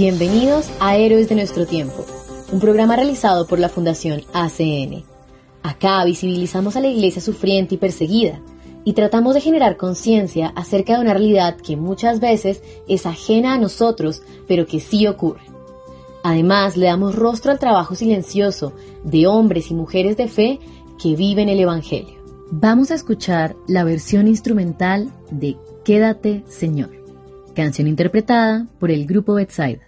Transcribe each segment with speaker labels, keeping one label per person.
Speaker 1: Bienvenidos a Héroes de nuestro tiempo, un programa realizado por la Fundación ACN. Acá visibilizamos a la iglesia sufriente y perseguida y tratamos de generar conciencia acerca de una realidad que muchas veces es ajena a nosotros, pero que sí ocurre. Además, le damos rostro al trabajo silencioso de hombres y mujeres de fe que viven el Evangelio. Vamos a escuchar la versión instrumental de Quédate, Señor, canción interpretada por el grupo Betsaida.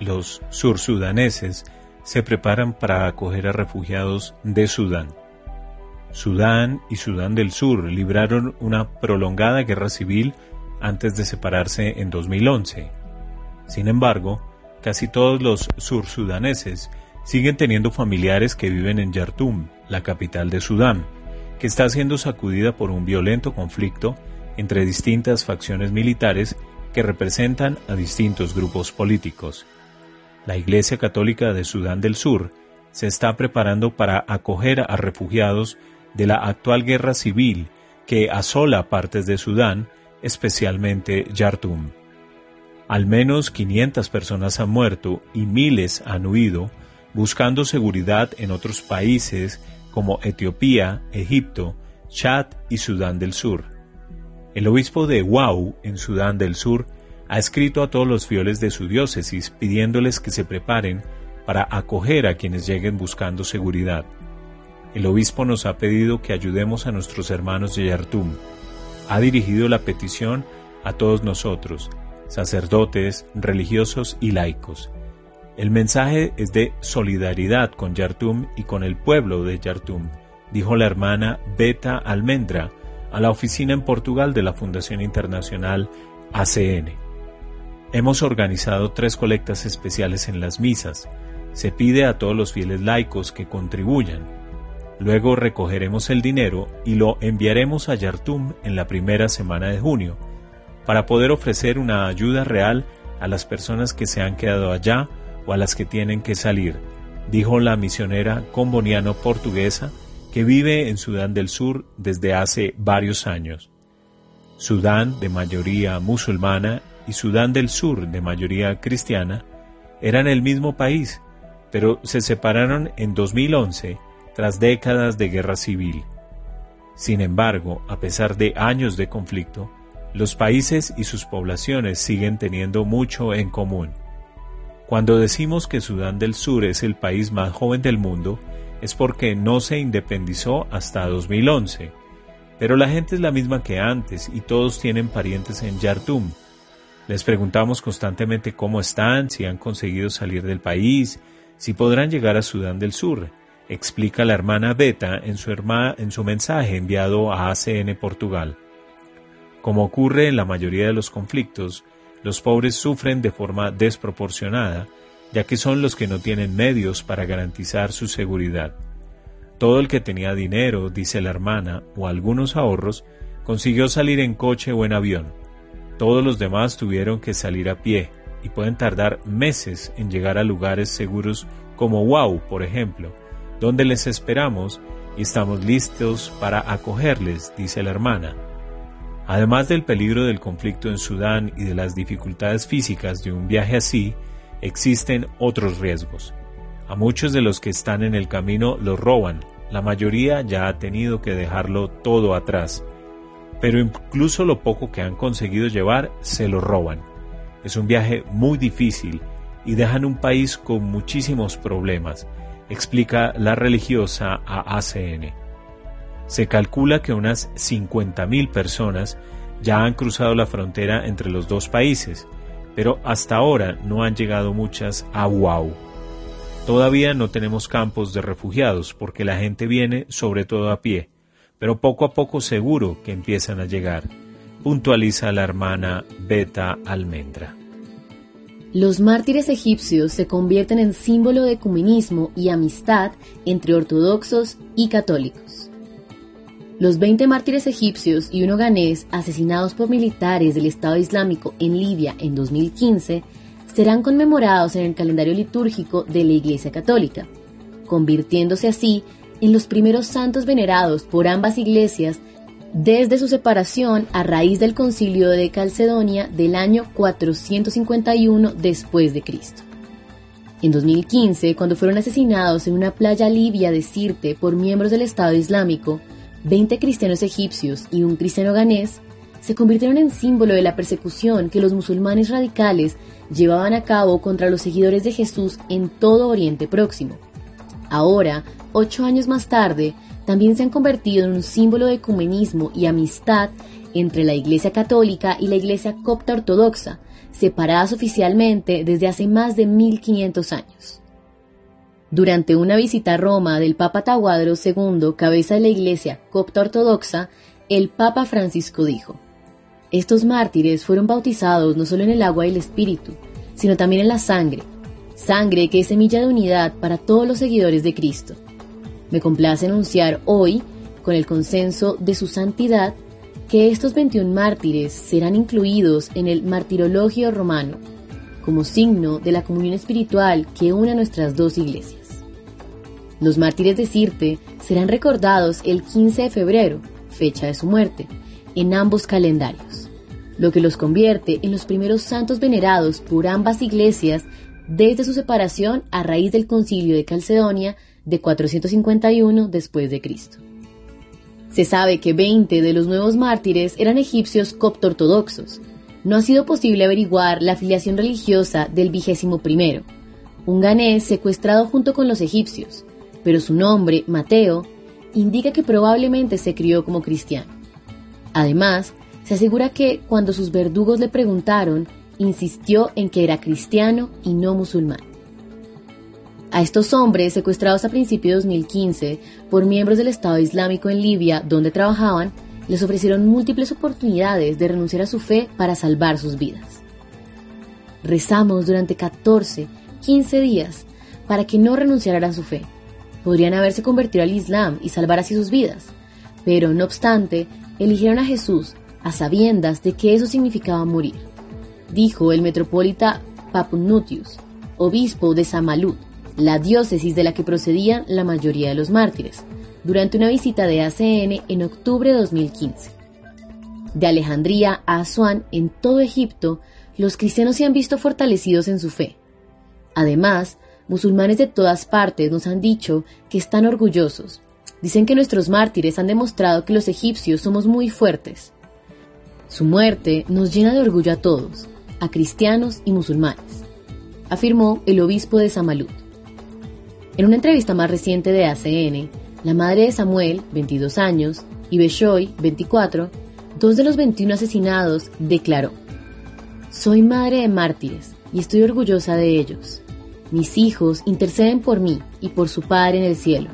Speaker 2: los sursudaneses se preparan para acoger a refugiados de Sudán. Sudán y Sudán del Sur libraron una prolongada guerra civil antes de separarse en 2011. Sin embargo, casi todos los sursudaneses siguen teniendo familiares que viven en Yartum, la capital de Sudán, que está siendo sacudida por un violento conflicto entre distintas facciones militares que representan a distintos grupos políticos la Iglesia Católica de Sudán del Sur se está preparando para acoger a refugiados de la actual guerra civil que asola partes de Sudán, especialmente Yartum. Al menos 500 personas han muerto y miles han huido buscando seguridad en otros países como Etiopía, Egipto, Chad y Sudán del Sur. El obispo de Wau, en Sudán del Sur, ha escrito a todos los fieles de su diócesis pidiéndoles que se preparen para acoger a quienes lleguen buscando seguridad. El obispo nos ha pedido que ayudemos a nuestros hermanos de Yartum. Ha dirigido la petición a todos nosotros, sacerdotes, religiosos y laicos. El mensaje es de solidaridad con Yartum y con el pueblo de Yartum, dijo la hermana Beta Almendra a la oficina en Portugal de la Fundación Internacional ACN. Hemos organizado tres colectas especiales en las misas. Se pide a todos los fieles laicos que contribuyan. Luego recogeremos el dinero y lo enviaremos a Yartum en la primera semana de junio, para poder ofrecer una ayuda real a las personas que se han quedado allá o a las que tienen que salir, dijo la misionera comboniano portuguesa que vive en Sudán del Sur desde hace varios años. Sudán, de mayoría musulmana, y Sudán del Sur, de mayoría cristiana, eran el mismo país, pero se separaron en 2011 tras décadas de guerra civil. Sin embargo, a pesar de años de conflicto, los países y sus poblaciones siguen teniendo mucho en común. Cuando decimos que Sudán del Sur es el país más joven del mundo, es porque no se independizó hasta 2011. Pero la gente es la misma que antes y todos tienen parientes en Yartum. Les preguntamos constantemente cómo están, si han conseguido salir del país, si podrán llegar a Sudán del Sur, explica la hermana Beta en su, en su mensaje enviado a ACN Portugal. Como ocurre en la mayoría de los conflictos, los pobres sufren de forma desproporcionada, ya que son los que no tienen medios para garantizar su seguridad. Todo el que tenía dinero, dice la hermana, o algunos ahorros, consiguió salir en coche o en avión. Todos los demás tuvieron que salir a pie y pueden tardar meses en llegar a lugares seguros como Wow, por ejemplo, donde les esperamos y estamos listos para acogerles, dice la hermana. Además del peligro del conflicto en Sudán y de las dificultades físicas de un viaje así, existen otros riesgos. A muchos de los que están en el camino los roban, la mayoría ya ha tenido que dejarlo todo atrás, pero incluso lo poco que han conseguido llevar se lo roban. Es un viaje muy difícil y dejan un país con muchísimos problemas, explica la religiosa a ACN. Se calcula que unas 50.000 personas ya han cruzado la frontera entre los dos países, pero hasta ahora no han llegado muchas a Wau. Todavía no tenemos campos de refugiados porque la gente viene sobre todo a pie, pero poco a poco seguro que empiezan a llegar, puntualiza la hermana Beta Almendra.
Speaker 1: Los mártires egipcios se convierten en símbolo de ecumenismo y amistad entre ortodoxos y católicos. Los 20 mártires egipcios y uno ganés asesinados por militares del Estado Islámico en Libia en 2015 serán conmemorados en el calendario litúrgico de la Iglesia Católica, convirtiéndose así en los primeros santos venerados por ambas iglesias desde su separación a raíz del concilio de Calcedonia del año 451 después. En 2015, cuando fueron asesinados en una playa libia de Sirte por miembros del Estado Islámico, 20 cristianos egipcios y un cristiano ganés se convirtieron en símbolo de la persecución que los musulmanes radicales llevaban a cabo contra los seguidores de Jesús en todo Oriente Próximo. Ahora, ocho años más tarde, también se han convertido en un símbolo de ecumenismo y amistad entre la Iglesia Católica y la Iglesia Copta Ortodoxa, separadas oficialmente desde hace más de 1500 años. Durante una visita a Roma del Papa Tahuadro II, cabeza de la Iglesia copta ortodoxa, el Papa Francisco dijo, Estos mártires fueron bautizados no solo en el agua y el espíritu, sino también en la sangre, sangre que es semilla de unidad para todos los seguidores de Cristo. Me complace anunciar hoy, con el consenso de su santidad, que estos 21 mártires serán incluidos en el martirologio romano, como signo de la comunión espiritual que une a nuestras dos iglesias. Los mártires de Sirte serán recordados el 15 de febrero, fecha de su muerte, en ambos calendarios, lo que los convierte en los primeros santos venerados por ambas iglesias desde su separación a raíz del concilio de Calcedonia de 451 después de Cristo. Se sabe que 20 de los nuevos mártires eran egipcios copto-ortodoxos, no ha sido posible averiguar la afiliación religiosa del vigésimo primero, un ganés secuestrado junto con los egipcios, pero su nombre, Mateo, indica que probablemente se crió como cristiano. Además, se asegura que cuando sus verdugos le preguntaron, insistió en que era cristiano y no musulmán. A estos hombres, secuestrados a principios de 2015 por miembros del Estado Islámico en Libia, donde trabajaban, les ofrecieron múltiples oportunidades de renunciar a su fe para salvar sus vidas. Rezamos durante 14, 15 días para que no renunciaran a su fe. Podrían haberse convertido al Islam y salvar así sus vidas, pero no obstante, eligieron a Jesús a sabiendas de que eso significaba morir, dijo el metropolita Papunutius, obispo de Samalut, la diócesis de la que procedían la mayoría de los mártires, durante una visita de ACN en octubre de 2015. De Alejandría a Asuán, en todo Egipto, los cristianos se han visto fortalecidos en su fe. Además, musulmanes de todas partes nos han dicho que están orgullosos. Dicen que nuestros mártires han demostrado que los egipcios somos muy fuertes. Su muerte nos llena de orgullo a todos, a cristianos y musulmanes, afirmó el obispo de Samalud. En una entrevista más reciente de ACN, la madre de Samuel, 22 años, y Beshoy, 24, dos de los 21 asesinados, declaró, Soy madre de mártires y estoy orgullosa de ellos. Mis hijos interceden por mí y por su Padre en el cielo.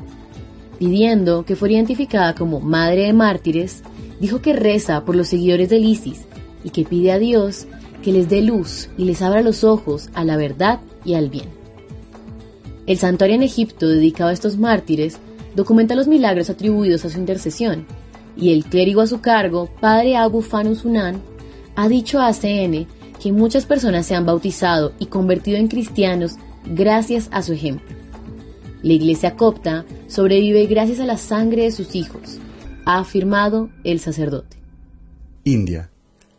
Speaker 1: Pidiendo que fuera identificada como madre de mártires, dijo que reza por los seguidores del ISIS y que pide a Dios que les dé luz y les abra los ojos a la verdad y al bien. El santuario en Egipto dedicado a estos mártires documenta los milagros atribuidos a su intercesión, y el clérigo a su cargo, padre Abu Fanus Unan, ha dicho a ACN que muchas personas se han bautizado y convertido en cristianos gracias a su ejemplo. La iglesia copta sobrevive gracias a la sangre de sus hijos, ha afirmado el sacerdote.
Speaker 3: India.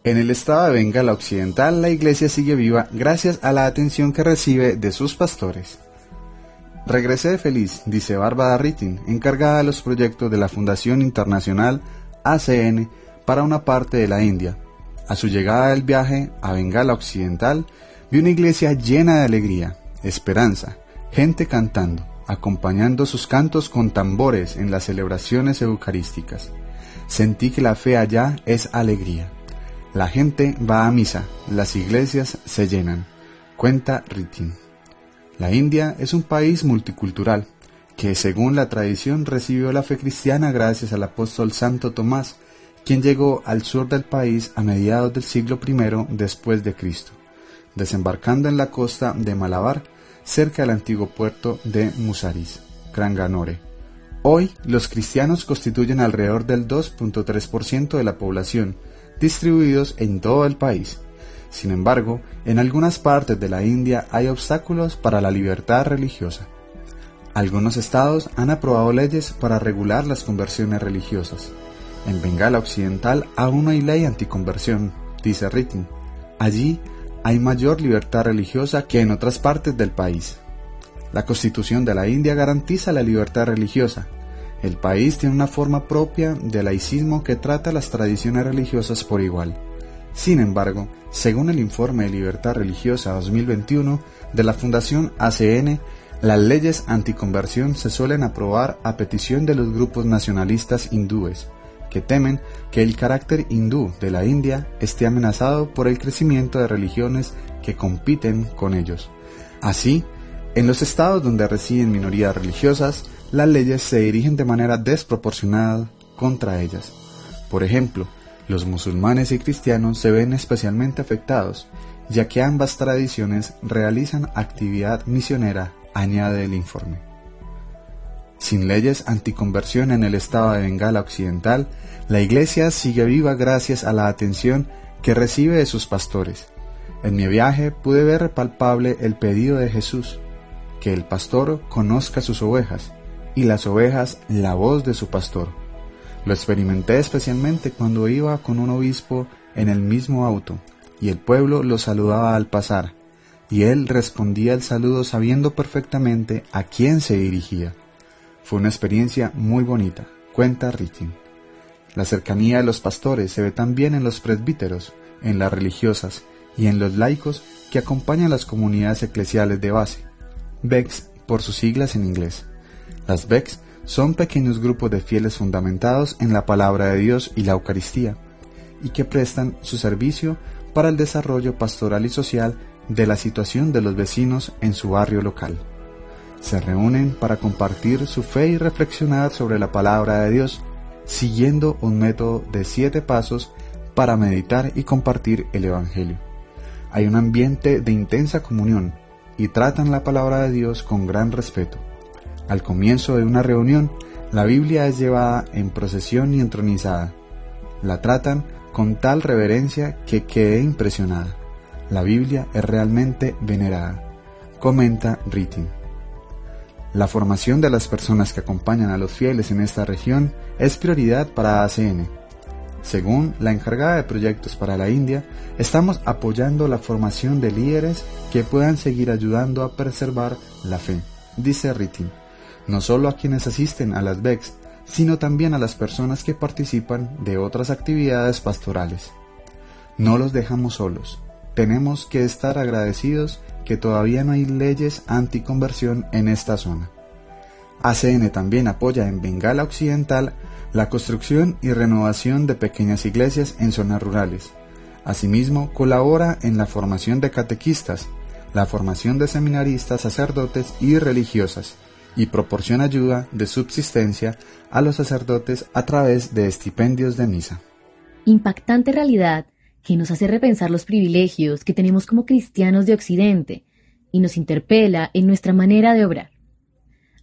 Speaker 3: En el estado de Bengala Occidental, la iglesia sigue viva gracias a la atención que recibe de sus pastores. Regresé feliz, dice Bárbara Rittin, encargada de los proyectos de la Fundación Internacional ACN para una parte de la India. A su llegada del viaje a Bengala Occidental, vi una iglesia llena de alegría, esperanza, gente cantando, acompañando sus cantos con tambores en las celebraciones eucarísticas. Sentí que la fe allá es alegría. La gente va a misa, las iglesias se llenan, cuenta Ritin. La India es un país multicultural, que según la tradición recibió la fe cristiana gracias al apóstol Santo Tomás, quien llegó al sur del país a mediados del siglo I después de Cristo, desembarcando en la costa de Malabar cerca del antiguo puerto de Musaris, Kranganore. Hoy, los cristianos constituyen alrededor del 2.3% de la población, distribuidos en todo el país. Sin embargo, en algunas partes de la India hay obstáculos para la libertad religiosa. Algunos estados han aprobado leyes para regular las conversiones religiosas. En Bengala Occidental aún no hay ley anticonversión, dice Ritting. Allí hay mayor libertad religiosa que en otras partes del país. La Constitución de la India garantiza la libertad religiosa. El país tiene una forma propia de laicismo que trata las tradiciones religiosas por igual. Sin embargo, según el informe de Libertad Religiosa 2021 de la Fundación ACN, las leyes anticonversión se suelen aprobar a petición de los grupos nacionalistas hindúes, que temen que el carácter hindú de la India esté amenazado por el crecimiento de religiones que compiten con ellos. Así, en los estados donde residen minorías religiosas, las leyes se dirigen de manera desproporcionada contra ellas. Por ejemplo, los musulmanes y cristianos se ven especialmente afectados, ya que ambas tradiciones realizan actividad misionera, añade el informe. Sin leyes anticonversión en el estado de Bengala Occidental, la Iglesia sigue viva gracias a la atención que recibe de sus pastores. En mi viaje pude ver palpable el pedido de Jesús, que el pastor conozca sus ovejas, y las ovejas la voz de su pastor. Lo experimenté especialmente cuando iba con un obispo en el mismo auto, y el pueblo lo saludaba al pasar, y él respondía el saludo sabiendo perfectamente a quién se dirigía. Fue una experiencia muy bonita, cuenta Richin. La cercanía de los pastores se ve también en los presbíteros, en las religiosas y en los laicos que acompañan las comunidades eclesiales de base, BECS por sus siglas en inglés. Las BECS son pequeños grupos de fieles fundamentados en la palabra de Dios y la Eucaristía, y que prestan su servicio para el desarrollo pastoral y social de la situación de los vecinos en su barrio local se reúnen para compartir su fe y reflexionar sobre la palabra de Dios, siguiendo un método de siete pasos para meditar y compartir el Evangelio. Hay un ambiente de intensa comunión y tratan la palabra de Dios con gran respeto. Al comienzo de una reunión, la Biblia es llevada en procesión y entronizada. La tratan con tal reverencia que quedé impresionada. La Biblia es realmente venerada, comenta Ritting. La formación de las personas que acompañan a los fieles en esta región es prioridad para ACN. Según la encargada de proyectos para la India, estamos apoyando la formación de líderes que puedan seguir ayudando a preservar la fe, dice Ritin, no solo a quienes asisten a las BECs, sino también a las personas que participan de otras actividades pastorales. no los dejamos solos. Tenemos que estar agradecidos que todavía no hay leyes anticonversión en esta zona. ACN también apoya en Bengala Occidental la construcción y renovación de pequeñas iglesias en zonas rurales. Asimismo, colabora en la formación de catequistas, la formación de seminaristas, sacerdotes y religiosas, y proporciona ayuda de subsistencia a los sacerdotes a través de estipendios de misa.
Speaker 1: Impactante realidad que nos hace repensar los privilegios que tenemos como cristianos de Occidente y nos interpela en nuestra manera de obrar.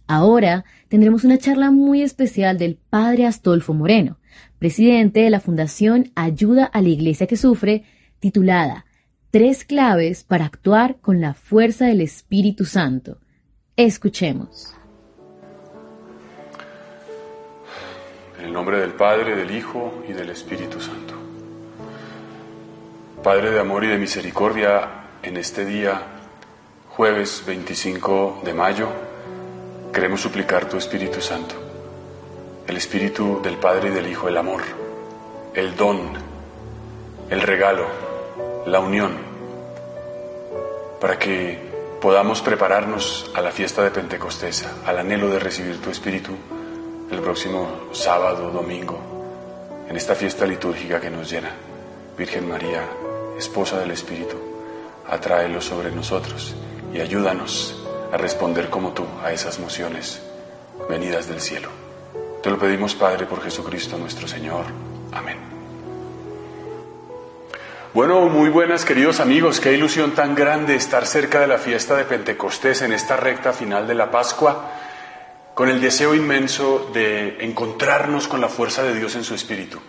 Speaker 1: Ahora tendremos una charla muy especial del Padre Astolfo Moreno, presidente de la Fundación Ayuda a la Iglesia que Sufre, titulada Tres claves para actuar con la fuerza del Espíritu Santo. Escuchemos.
Speaker 4: En el nombre del Padre, del Hijo y del Espíritu Santo. Padre de amor y de misericordia, en este día, jueves 25 de mayo, queremos suplicar tu Espíritu Santo, el Espíritu del Padre y del Hijo, el amor, el don, el regalo, la unión, para que podamos prepararnos a la fiesta de Pentecostés, al anhelo de recibir tu Espíritu el próximo sábado, domingo, en esta fiesta litúrgica que nos llena. Virgen María, esposa del Espíritu, atráelo sobre nosotros y ayúdanos a responder como tú a esas mociones venidas del cielo. Te lo pedimos, Padre, por Jesucristo nuestro Señor. Amén. Bueno, muy buenas queridos amigos, qué ilusión tan grande estar cerca de la fiesta de Pentecostés en esta recta final de la Pascua, con el deseo inmenso de encontrarnos con la fuerza de Dios en su Espíritu.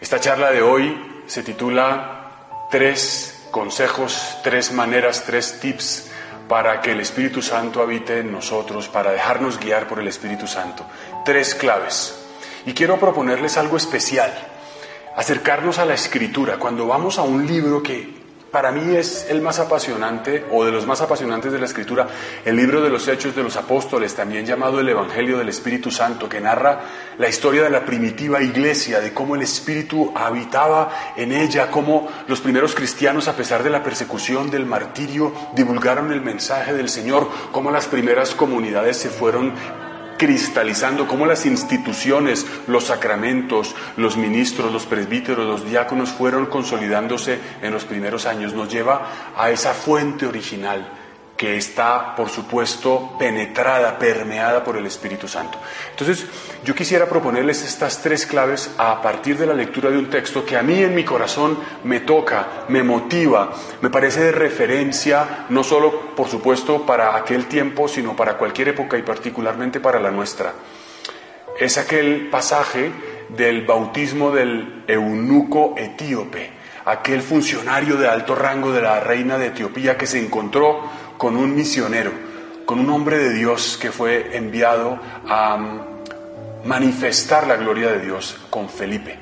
Speaker 4: Esta charla de hoy se titula tres consejos, tres maneras, tres tips para que el Espíritu Santo habite en nosotros, para dejarnos guiar por el Espíritu Santo. Tres claves. Y quiero proponerles algo especial, acercarnos a la escritura. Cuando vamos a un libro que para mí es el más apasionante o de los más apasionantes de la escritura, el libro de los Hechos de los Apóstoles, también llamado el Evangelio del Espíritu Santo, que narra la historia de la primitiva iglesia, de cómo el Espíritu habitaba en ella, cómo los primeros cristianos, a pesar de la persecución, del martirio, divulgaron el mensaje del Señor, cómo las primeras comunidades se fueron cristalizando, cómo las instituciones, los sacramentos, los ministros, los presbíteros, los diáconos fueron consolidándose en los primeros años, nos lleva a esa fuente original que está, por supuesto, penetrada, permeada por el Espíritu Santo. Entonces, yo quisiera proponerles estas tres claves a partir de la lectura de un texto que a mí en mi corazón me toca, me motiva, me parece de referencia, no solo, por supuesto, para aquel tiempo, sino para cualquier época y particularmente para la nuestra. Es aquel pasaje del bautismo del eunuco etíope, aquel funcionario de alto rango de la reina de Etiopía que se encontró con un misionero, con un hombre de Dios que fue enviado a mm, manifestar la gloria de Dios con Felipe.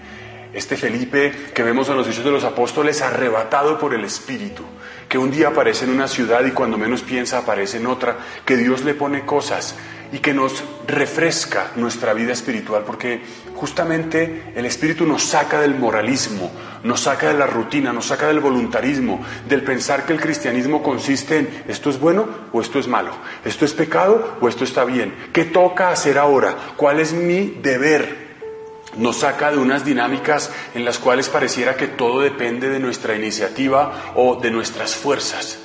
Speaker 4: Este Felipe que vemos en los Hechos de los Apóstoles arrebatado por el Espíritu, que un día aparece en una ciudad y cuando menos piensa aparece en otra, que Dios le pone cosas y que nos refresca nuestra vida espiritual, porque justamente el Espíritu nos saca del moralismo, nos saca de la rutina, nos saca del voluntarismo, del pensar que el cristianismo consiste en esto es bueno o esto es malo, esto es pecado o esto está bien, ¿qué toca hacer ahora? ¿Cuál es mi deber? Nos saca de unas dinámicas en las cuales pareciera que todo depende de nuestra iniciativa o de nuestras fuerzas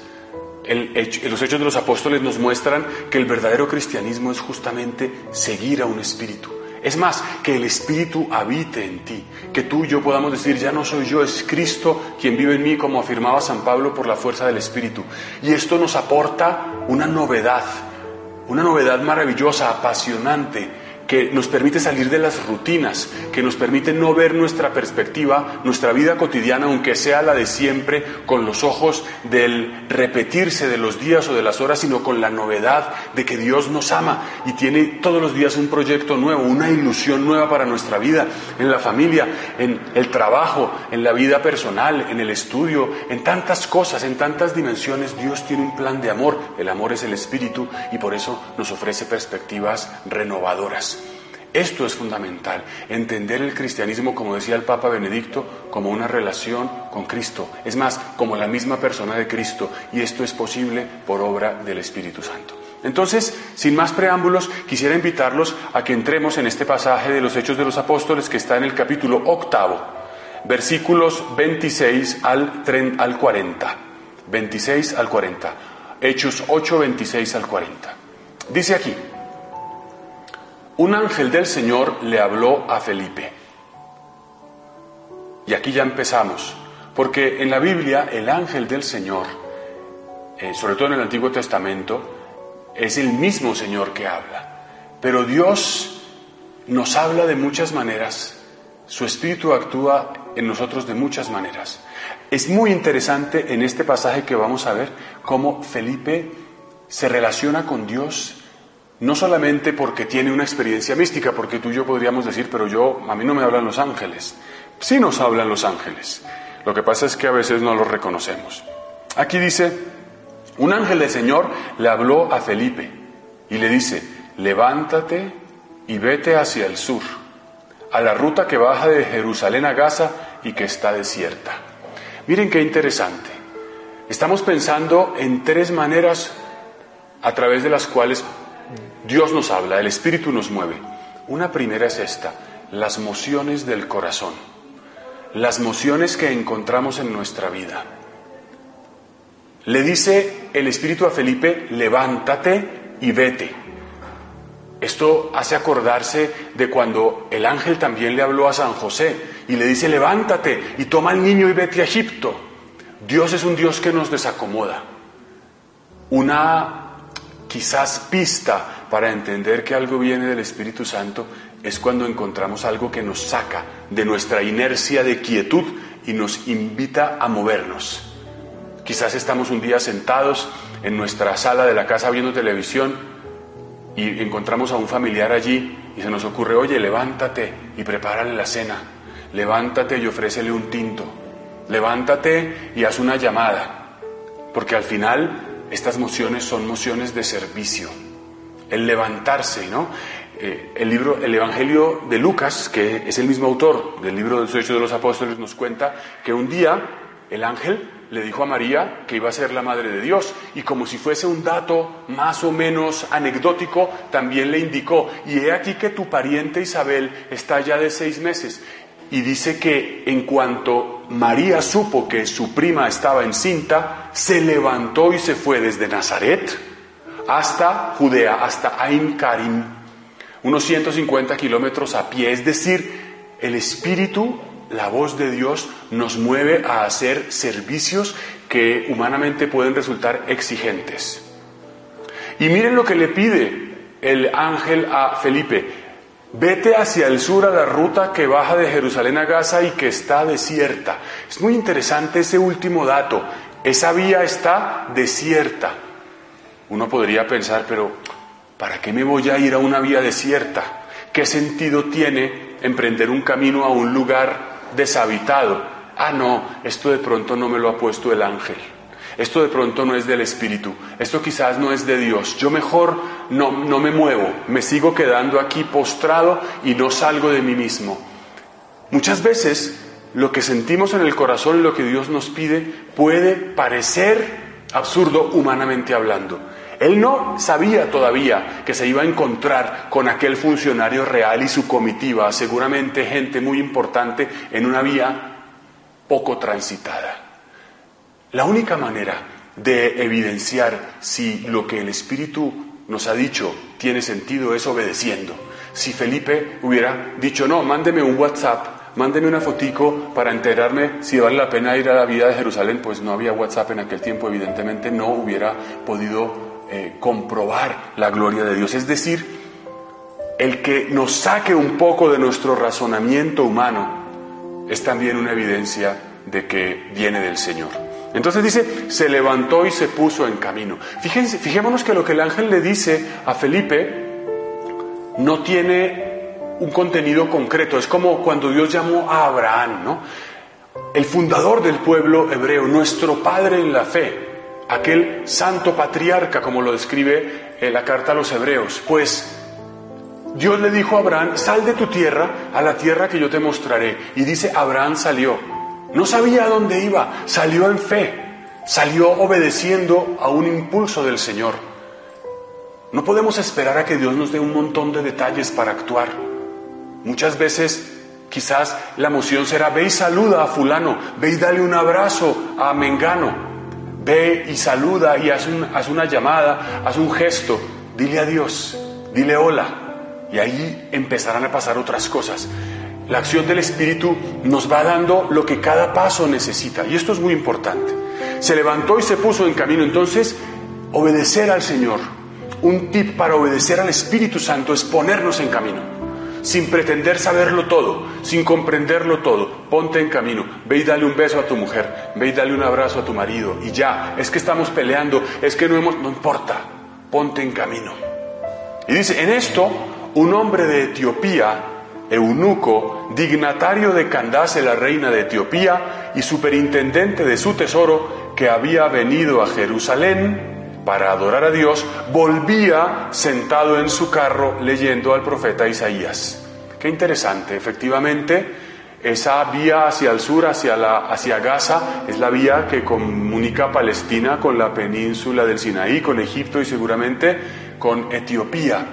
Speaker 4: los hechos de los apóstoles nos muestran que el verdadero cristianismo es justamente seguir a un espíritu. Es más, que el Espíritu habite en ti, que tú y yo podamos decir, ya no soy yo, es Cristo quien vive en mí, como afirmaba San Pablo, por la fuerza del Espíritu. Y esto nos aporta una novedad, una novedad maravillosa, apasionante, que nos permite salir de las rutinas, que nos permite no ver nuestra perspectiva, nuestra vida cotidiana, aunque sea la de siempre, con los ojos del repetirse de los días o de las horas, sino con la novedad de que Dios nos ama y tiene todos los días un proyecto nuevo, una ilusión nueva para nuestra vida, en la familia, en el trabajo, en la vida personal, en el estudio, en tantas cosas, en tantas dimensiones. Dios tiene un plan de amor, el amor es el espíritu y por eso nos ofrece perspectivas renovadoras. Esto es fundamental, entender el cristianismo, como decía el Papa Benedicto, como una relación con Cristo. Es más, como la misma persona de Cristo. Y esto es posible por obra del Espíritu Santo. Entonces, sin más preámbulos, quisiera invitarlos a que entremos en este pasaje de los Hechos de los Apóstoles que está en el capítulo octavo, versículos 26 al, al 40. 26 al 40. Hechos 8, 26 al 40. Dice aquí, un ángel del Señor le habló a Felipe. Y aquí ya empezamos, porque en la Biblia el ángel del Señor, eh, sobre todo en el Antiguo Testamento, es el mismo Señor que habla. Pero Dios nos habla de muchas maneras, su Espíritu actúa en nosotros de muchas maneras. Es muy interesante en este pasaje que vamos a ver cómo Felipe se relaciona con Dios no solamente porque tiene una experiencia mística, porque tú y yo podríamos decir, pero yo, a mí no me hablan los ángeles. Sí nos hablan los ángeles. Lo que pasa es que a veces no los reconocemos. Aquí dice, un ángel del Señor le habló a Felipe y le dice, levántate y vete hacia el sur, a la ruta que baja de Jerusalén a Gaza y que está desierta. Miren qué interesante. Estamos pensando en tres maneras a través de las cuales Dios nos habla, el Espíritu nos mueve. Una primera es esta, las mociones del corazón, las mociones que encontramos en nuestra vida. Le dice el Espíritu a Felipe, levántate y vete. Esto hace acordarse de cuando el ángel también le habló a San José y le dice, levántate y toma al niño y vete a Egipto. Dios es un Dios que nos desacomoda. Una quizás pista para entender que algo viene del Espíritu Santo es cuando encontramos algo que nos saca de nuestra inercia de quietud y nos invita a movernos. Quizás estamos un día sentados en nuestra sala de la casa viendo televisión y encontramos a un familiar allí y se nos ocurre, oye, levántate y prepárale la cena, levántate y ofrécele un tinto, levántate y haz una llamada, porque al final estas mociones son mociones de servicio. El levantarse, ¿no? Eh, el libro, el Evangelio de Lucas, que es el mismo autor del libro de los Hechos de los Apóstoles, nos cuenta que un día el ángel le dijo a María que iba a ser la madre de Dios y como si fuese un dato más o menos anecdótico, también le indicó, y he aquí que tu pariente Isabel está ya de seis meses. Y dice que en cuanto María supo que su prima estaba encinta, se levantó y se fue desde Nazaret hasta Judea, hasta Ain Karim, unos 150 kilómetros a pie. Es decir, el Espíritu, la voz de Dios, nos mueve a hacer servicios que humanamente pueden resultar exigentes. Y miren lo que le pide el ángel a Felipe. Vete hacia el sur a la ruta que baja de Jerusalén a Gaza y que está desierta. Es muy interesante ese último dato. Esa vía está desierta. Uno podría pensar, pero ¿para qué me voy a ir a una vía desierta? ¿Qué sentido tiene emprender un camino a un lugar deshabitado? Ah, no, esto de pronto no me lo ha puesto el ángel. Esto de pronto no es del Espíritu, esto quizás no es de Dios. Yo mejor no, no me muevo, me sigo quedando aquí postrado y no salgo de mí mismo. Muchas veces lo que sentimos en el corazón lo que Dios nos pide puede parecer absurdo humanamente hablando. Él no sabía todavía que se iba a encontrar con aquel funcionario real y su comitiva, seguramente gente muy importante en una vía poco transitada. La única manera de evidenciar si lo que el Espíritu nos ha dicho tiene sentido es obedeciendo. Si Felipe hubiera dicho, no, mándeme un WhatsApp, mándeme una fotico para enterarme si vale la pena ir a la vida de Jerusalén, pues no había WhatsApp en aquel tiempo, evidentemente no hubiera podido eh, comprobar la gloria de Dios. Es decir, el que nos saque un poco de nuestro razonamiento humano es también una evidencia de que viene del Señor. Entonces dice, se levantó y se puso en camino. Fíjense, fijémonos que lo que el ángel le dice a Felipe no tiene un contenido concreto. Es como cuando Dios llamó a Abraham, ¿no? El fundador del pueblo hebreo, nuestro padre en la fe, aquel santo patriarca, como lo describe en la carta a los hebreos. Pues Dios le dijo a Abraham, sal de tu tierra a la tierra que yo te mostraré. Y dice, Abraham salió. No sabía a dónde iba, salió en fe, salió obedeciendo a un impulso del Señor. No podemos esperar a que Dios nos dé un montón de detalles para actuar. Muchas veces quizás la emoción será, ve y saluda a fulano, ve y dale un abrazo a Mengano, ve y saluda y haz, una llamada, haz un gesto, dile adiós, dile hola. Y ahí empezarán a pasar otras cosas. La acción del Espíritu nos va dando lo que cada paso necesita. Y esto es muy importante. Se levantó y se puso en camino. Entonces, obedecer al Señor. Un tip para obedecer al Espíritu Santo es ponernos en camino. Sin pretender saberlo todo, sin comprenderlo todo. Ponte en camino. Ve y dale un beso a tu mujer. Ve y dale un abrazo a tu marido. Y ya, es que estamos peleando, es que no hemos... No importa. Ponte en camino. Y dice, en esto un hombre de Etiopía, eunuco, dignatario de Candace, la reina de Etiopía, y superintendente de su tesoro, que había venido a Jerusalén para adorar a Dios, volvía sentado en su carro leyendo al profeta Isaías. Qué interesante, efectivamente, esa vía hacia el sur, hacia, la, hacia Gaza, es la vía que comunica Palestina con la península del Sinaí, con Egipto y seguramente con Etiopía.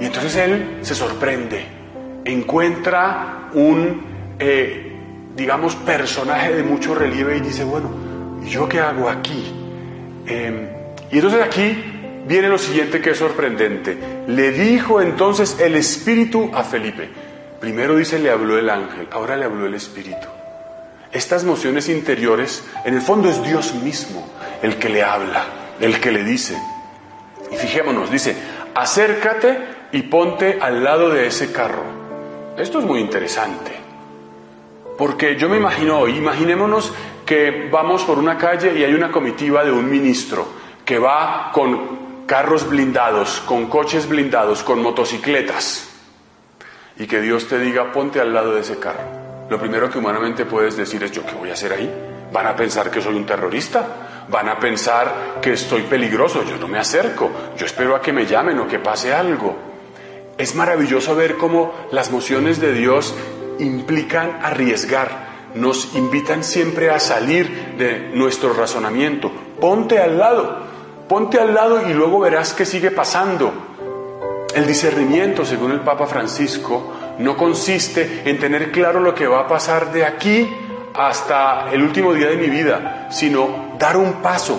Speaker 4: Y entonces él se sorprende, encuentra un, eh, digamos, personaje de mucho relieve y dice, bueno, ¿yo qué hago aquí? Em, y entonces aquí viene lo siguiente que es sorprendente. Le dijo entonces el Espíritu a Felipe. Primero dice, le habló el ángel, ahora le habló el Espíritu. Estas mociones interiores, en el fondo es Dios mismo el que le habla, el que le dice. Y fijémonos, dice, acércate y ponte al lado de ese carro. Esto es muy interesante. Porque yo me imagino imaginémonos que vamos por una calle y hay una comitiva de un ministro que va con carros blindados, con coches blindados, con motocicletas. Y que Dios te diga, ponte al lado de ese carro. Lo primero que humanamente puedes decir es, ¿yo qué voy a hacer ahí? ¿Van a pensar que soy un terrorista? ¿Van a pensar que estoy peligroso? Yo no me acerco. Yo espero a que me llamen o que pase algo. Es maravilloso ver cómo las mociones de Dios implican arriesgar, nos invitan siempre a salir de nuestro razonamiento. Ponte al lado, ponte al lado y luego verás qué sigue pasando. El discernimiento, según el Papa Francisco, no consiste en tener claro lo que va a pasar de aquí hasta el último día de mi vida, sino dar un paso.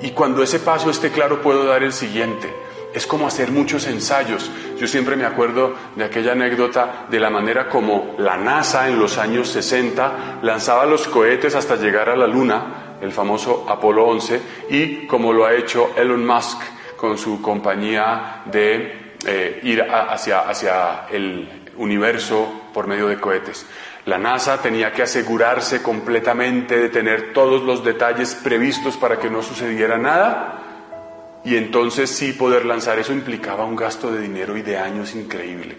Speaker 4: Y cuando ese paso esté claro, puedo dar el siguiente es como hacer muchos ensayos. Yo siempre me acuerdo de aquella anécdota de la manera como la NASA en los años 60 lanzaba los cohetes hasta llegar a la Luna, el famoso Apolo 11, y como lo ha hecho Elon Musk con su compañía de eh, ir hacia, hacia el universo por medio de cohetes. La NASA tenía que asegurarse completamente de tener todos los detalles previstos para que no sucediera nada y entonces sí poder lanzar eso implicaba un gasto de dinero y de años increíble.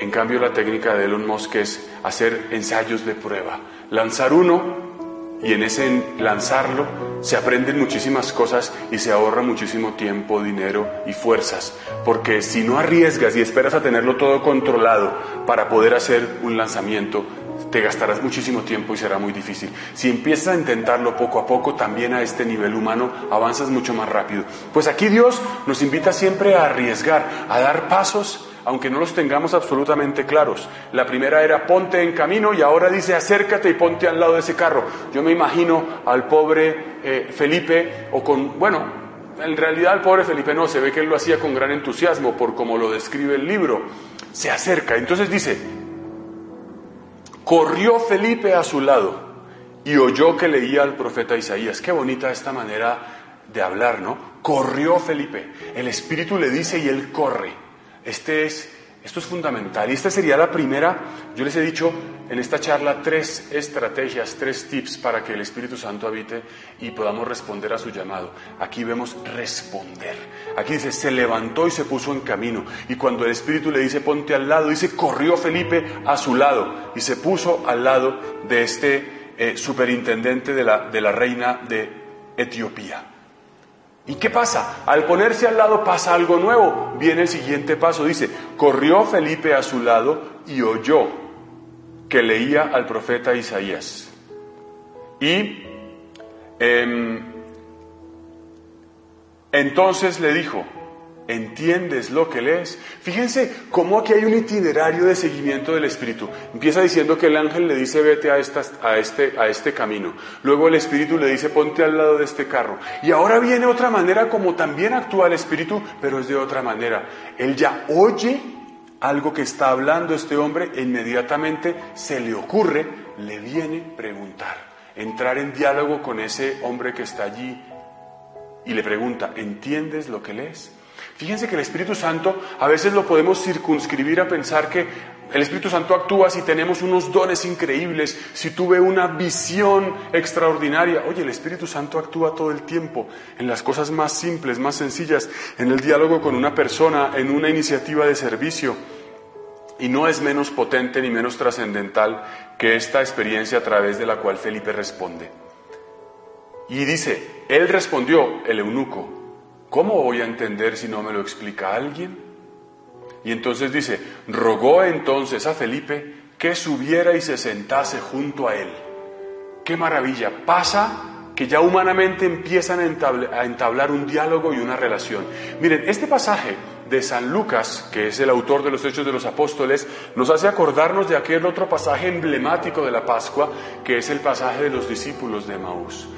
Speaker 4: En cambio la técnica de Elon Musk es hacer ensayos de prueba, lanzar uno y en ese lanzarlo se aprenden muchísimas cosas y se ahorra muchísimo tiempo, dinero y fuerzas. Porque si no arriesgas y esperas a tenerlo todo controlado para poder hacer un lanzamiento, te gastarás muchísimo tiempo y será muy difícil. Si empiezas a intentarlo poco a poco, también a este nivel humano, avanzas mucho más rápido. Pues aquí Dios nos invita siempre a arriesgar, a dar pasos, aunque no los tengamos absolutamente claros. La primera era ponte en camino y ahora dice acércate y ponte al lado de ese carro. Yo me imagino al pobre eh, Felipe o con, bueno, en realidad al pobre Felipe no, se ve que él lo hacía con gran entusiasmo por como lo describe el libro. Se acerca, entonces dice, Corrió Felipe a su lado y oyó que leía al profeta Isaías. Qué bonita esta manera de hablar, ¿no? Corrió Felipe. El Espíritu le dice y él corre. Este es esto es fundamental. Y esta sería la primera, yo les he dicho en esta charla tres estrategias, tres tips para que el Espíritu Santo habite y podamos responder a su llamado. Aquí vemos responder. Aquí dice, se levantó y se puso en camino. Y cuando el Espíritu le dice, ponte al lado, dice, corrió Felipe a su lado y se puso al lado de este eh, superintendente de la, de la reina de Etiopía. ¿Y qué pasa? Al ponerse al lado pasa algo nuevo. Viene el siguiente paso. Dice, corrió Felipe a su lado y oyó que leía al profeta Isaías. Y em, entonces le dijo, ¿Entiendes lo que lees? Fíjense cómo aquí hay un itinerario de seguimiento del Espíritu. Empieza diciendo que el ángel le dice vete a, a, este, a este camino. Luego el Espíritu le dice ponte al lado de este carro. Y ahora viene otra manera como también actúa el Espíritu, pero es de otra manera. Él ya oye algo que está hablando este hombre e inmediatamente se le ocurre, le viene preguntar. Entrar en diálogo con ese hombre que está allí y le pregunta, ¿entiendes lo que lees? Fíjense que el Espíritu Santo a veces lo podemos circunscribir a pensar que el Espíritu Santo actúa si tenemos unos dones increíbles, si tuve una visión extraordinaria. Oye, el Espíritu Santo actúa todo el tiempo en las cosas más simples, más sencillas, en el diálogo con una persona, en una iniciativa de servicio. Y no es menos potente ni menos trascendental que esta experiencia a través de la cual Felipe responde. Y dice, él respondió, el eunuco, ¿Cómo voy a entender si no me lo explica alguien? Y entonces dice, rogó entonces a Felipe que subiera y se sentase junto a él. ¡Qué maravilla! Pasa que ya humanamente empiezan a entablar un diálogo y una relación. Miren, este pasaje de San Lucas, que es el autor de los Hechos de los Apóstoles, nos hace acordarnos de aquel otro pasaje emblemático de la Pascua, que es el pasaje de los discípulos de Maús.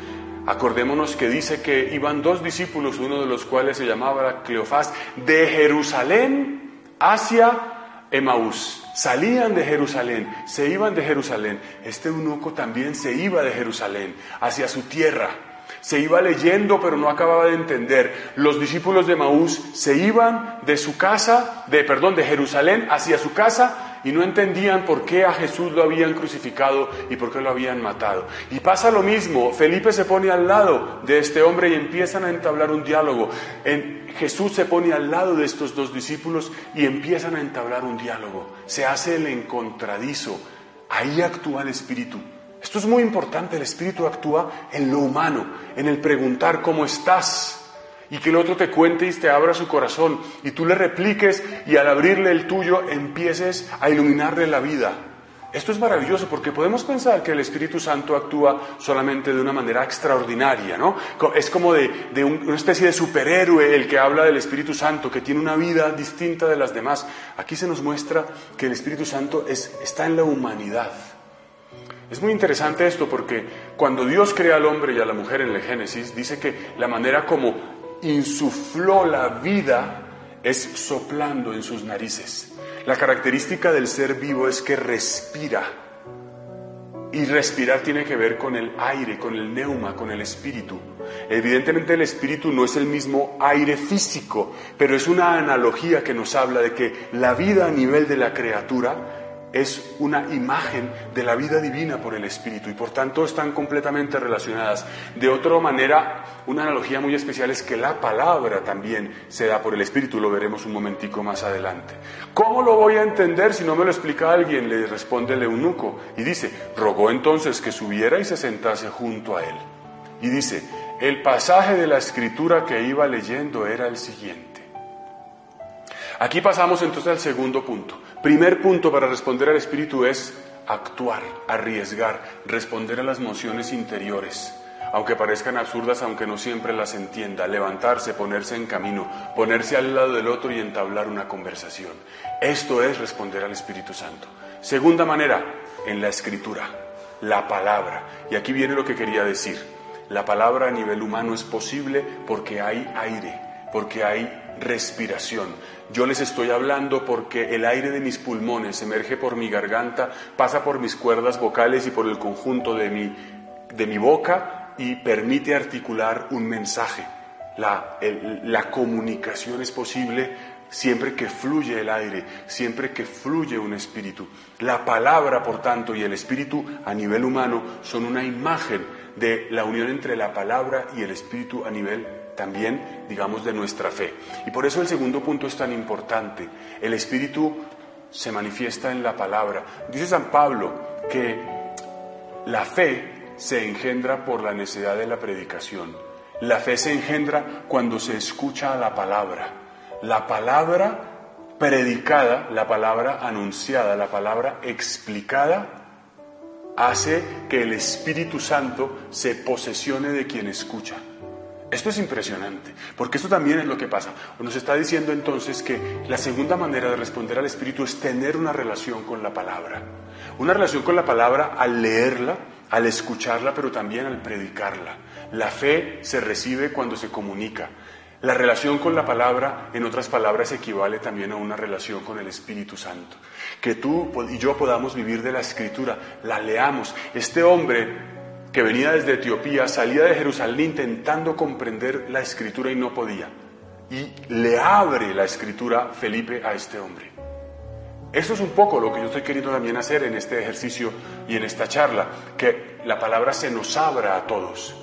Speaker 4: Acordémonos que dice que iban dos discípulos, uno de los cuales se llamaba Cleofás, de Jerusalén hacia Emaús. Salían de Jerusalén, se iban de Jerusalén. Este eunuco también se iba de Jerusalén hacia su tierra. Se iba leyendo, pero no acababa de entender. Los discípulos de Emaús se iban de su casa, de perdón, de Jerusalén hacia su casa y no entendían por qué a Jesús lo habían crucificado y por qué lo habían matado. Y pasa lo mismo, Felipe se pone al lado de este hombre y empiezan a entablar un diálogo. En, Jesús se pone al lado de estos dos discípulos y empiezan a entablar un diálogo. Se hace el encontradizo. Ahí actúa el Espíritu. Esto es muy importante, el Espíritu actúa en lo humano, en el preguntar cómo estás y que el otro te cuente y te abra su corazón y tú le repliques y al abrirle el tuyo empieces a iluminarle la vida. Esto es maravilloso porque podemos pensar que el Espíritu Santo actúa solamente de una manera extraordinaria, ¿no? Es como de, una especie de superhéroe el que habla del Espíritu Santo, que tiene una vida distinta de las demás. Aquí se nos muestra que el Espíritu Santo es, está en la humanidad. Es muy interesante esto porque cuando Dios crea al hombre y a la mujer en el Génesis, dice que la manera como insufló la vida es soplando en sus narices. La característica del ser vivo es que respira. Y respirar tiene que ver con el aire, con el neuma, con el espíritu. Evidentemente el espíritu no es el mismo aire físico, pero es una analogía que nos habla de que la vida a nivel de la criatura es una imagen de la vida divina por el Espíritu y por tanto están completamente relacionadas. De otra manera, una analogía muy especial es que la palabra también se da por el Espíritu, lo veremos un momentico más adelante. ¿Cómo lo voy a entender si no me lo explica alguien? Le responde el eunuco y dice, rogó entonces que subiera y se sentase junto a él. Y dice, el pasaje de la escritura que iba leyendo era el siguiente. Aquí pasamos entonces al segundo punto. Primer punto para responder al Espíritu es actuar, arriesgar, responder a las mociones interiores, aunque parezcan absurdas, aunque no siempre las entienda, levantarse, ponerse en camino, ponerse al lado del otro y entablar una conversación. Esto es responder al Espíritu Santo. Segunda manera, en la escritura, la palabra. Y aquí viene lo que quería decir. La palabra a nivel humano es posible porque hay aire, porque hay respiración. Yo les estoy hablando porque el aire de mis pulmones emerge por mi garganta, pasa por mis cuerdas vocales y por el conjunto de mi, de mi boca y permite articular un mensaje. La, la comunicación es posible siempre que fluye el aire, siempre que fluye un espíritu. La palabra, por tanto, y el espíritu a nivel humano son una imagen de la unión entre la palabra y el espíritu a nivel también, digamos, de nuestra fe. Y por eso el segundo punto es tan importante. El Espíritu se manifiesta en la palabra. Dice San Pablo que la fe se engendra por la necesidad de la predicación. La fe se engendra cuando se escucha la palabra. La palabra predicada, la palabra anunciada, la palabra explicada, hace que el Espíritu Santo se posesione de quien escucha. Esto es impresionante, porque esto también es lo que pasa. Nos está diciendo entonces que la segunda manera de responder al Espíritu es tener una relación con la palabra. Una relación con la palabra al leerla, al escucharla, pero también al predicarla. La fe se recibe cuando se comunica. La relación con la palabra, en otras palabras, equivale también a una relación con el Espíritu Santo. Que tú y yo podamos vivir de la escritura, la leamos. Este hombre que venía desde Etiopía, salía de Jerusalén intentando comprender la escritura y no podía. Y le abre la escritura Felipe a este hombre. Eso es un poco lo que yo estoy queriendo también hacer en este ejercicio y en esta charla, que la palabra se nos abra a todos.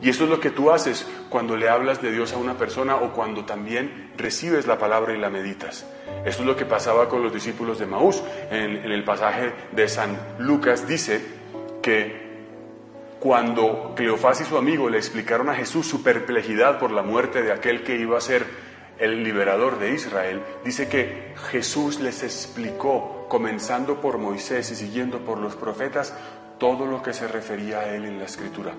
Speaker 4: Y eso es lo que tú haces cuando le hablas de Dios a una persona o cuando también recibes la palabra y la meditas. Eso es lo que pasaba con los discípulos de Maús. En el pasaje de San Lucas dice que cuando Cleofás y su amigo le explicaron a Jesús su perplejidad por la muerte de aquel que iba a ser el liberador de Israel, dice que Jesús les explicó, comenzando por Moisés y siguiendo por los profetas, todo lo que se refería a él en la escritura.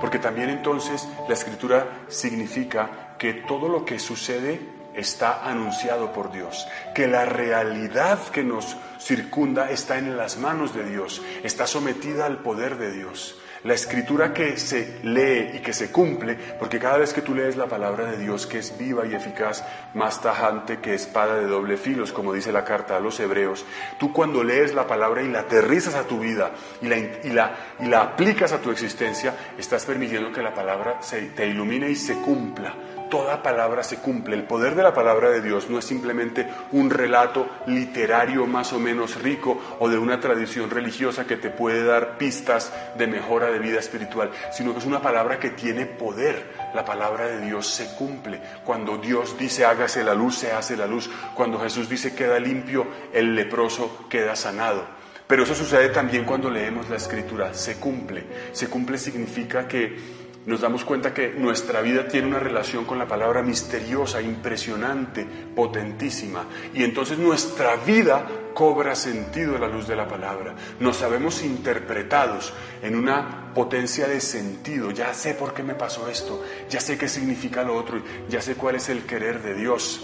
Speaker 4: Porque también entonces la escritura significa que todo lo que sucede está anunciado por Dios, que la realidad que nos circunda está en las manos de Dios, está sometida al poder de Dios la escritura que se lee y que se cumple, porque cada vez que tú lees la palabra de Dios, que es viva y eficaz, más tajante que espada de doble filos, como dice la carta a los hebreos, tú cuando lees la palabra y la aterrizas a tu vida y la, y la, y la aplicas a tu existencia, estás permitiendo que la palabra se, te ilumine y se cumpla toda palabra se cumple. El poder de la palabra de Dios no es simplemente un relato literario más o menos rico o de una tradición religiosa que te puede dar pistas de mejora de vida espiritual, sino que es una palabra que tiene poder. La palabra de Dios se cumple. Cuando Dios dice hágase la luz, se hace la luz. Cuando Jesús dice queda limpio, el leproso queda sanado. Pero eso sucede también cuando leemos la escritura. Se cumple. Se cumple significa que nos damos cuenta que nuestra vida tiene una relación con la palabra misteriosa, impresionante, potentísima. Y entonces nuestra vida cobra sentido a la luz de la palabra. Nos sabemos interpretados en una potencia de sentido. Ya sé por qué me pasó esto, ya sé qué significa lo otro, ya sé cuál es el querer de Dios.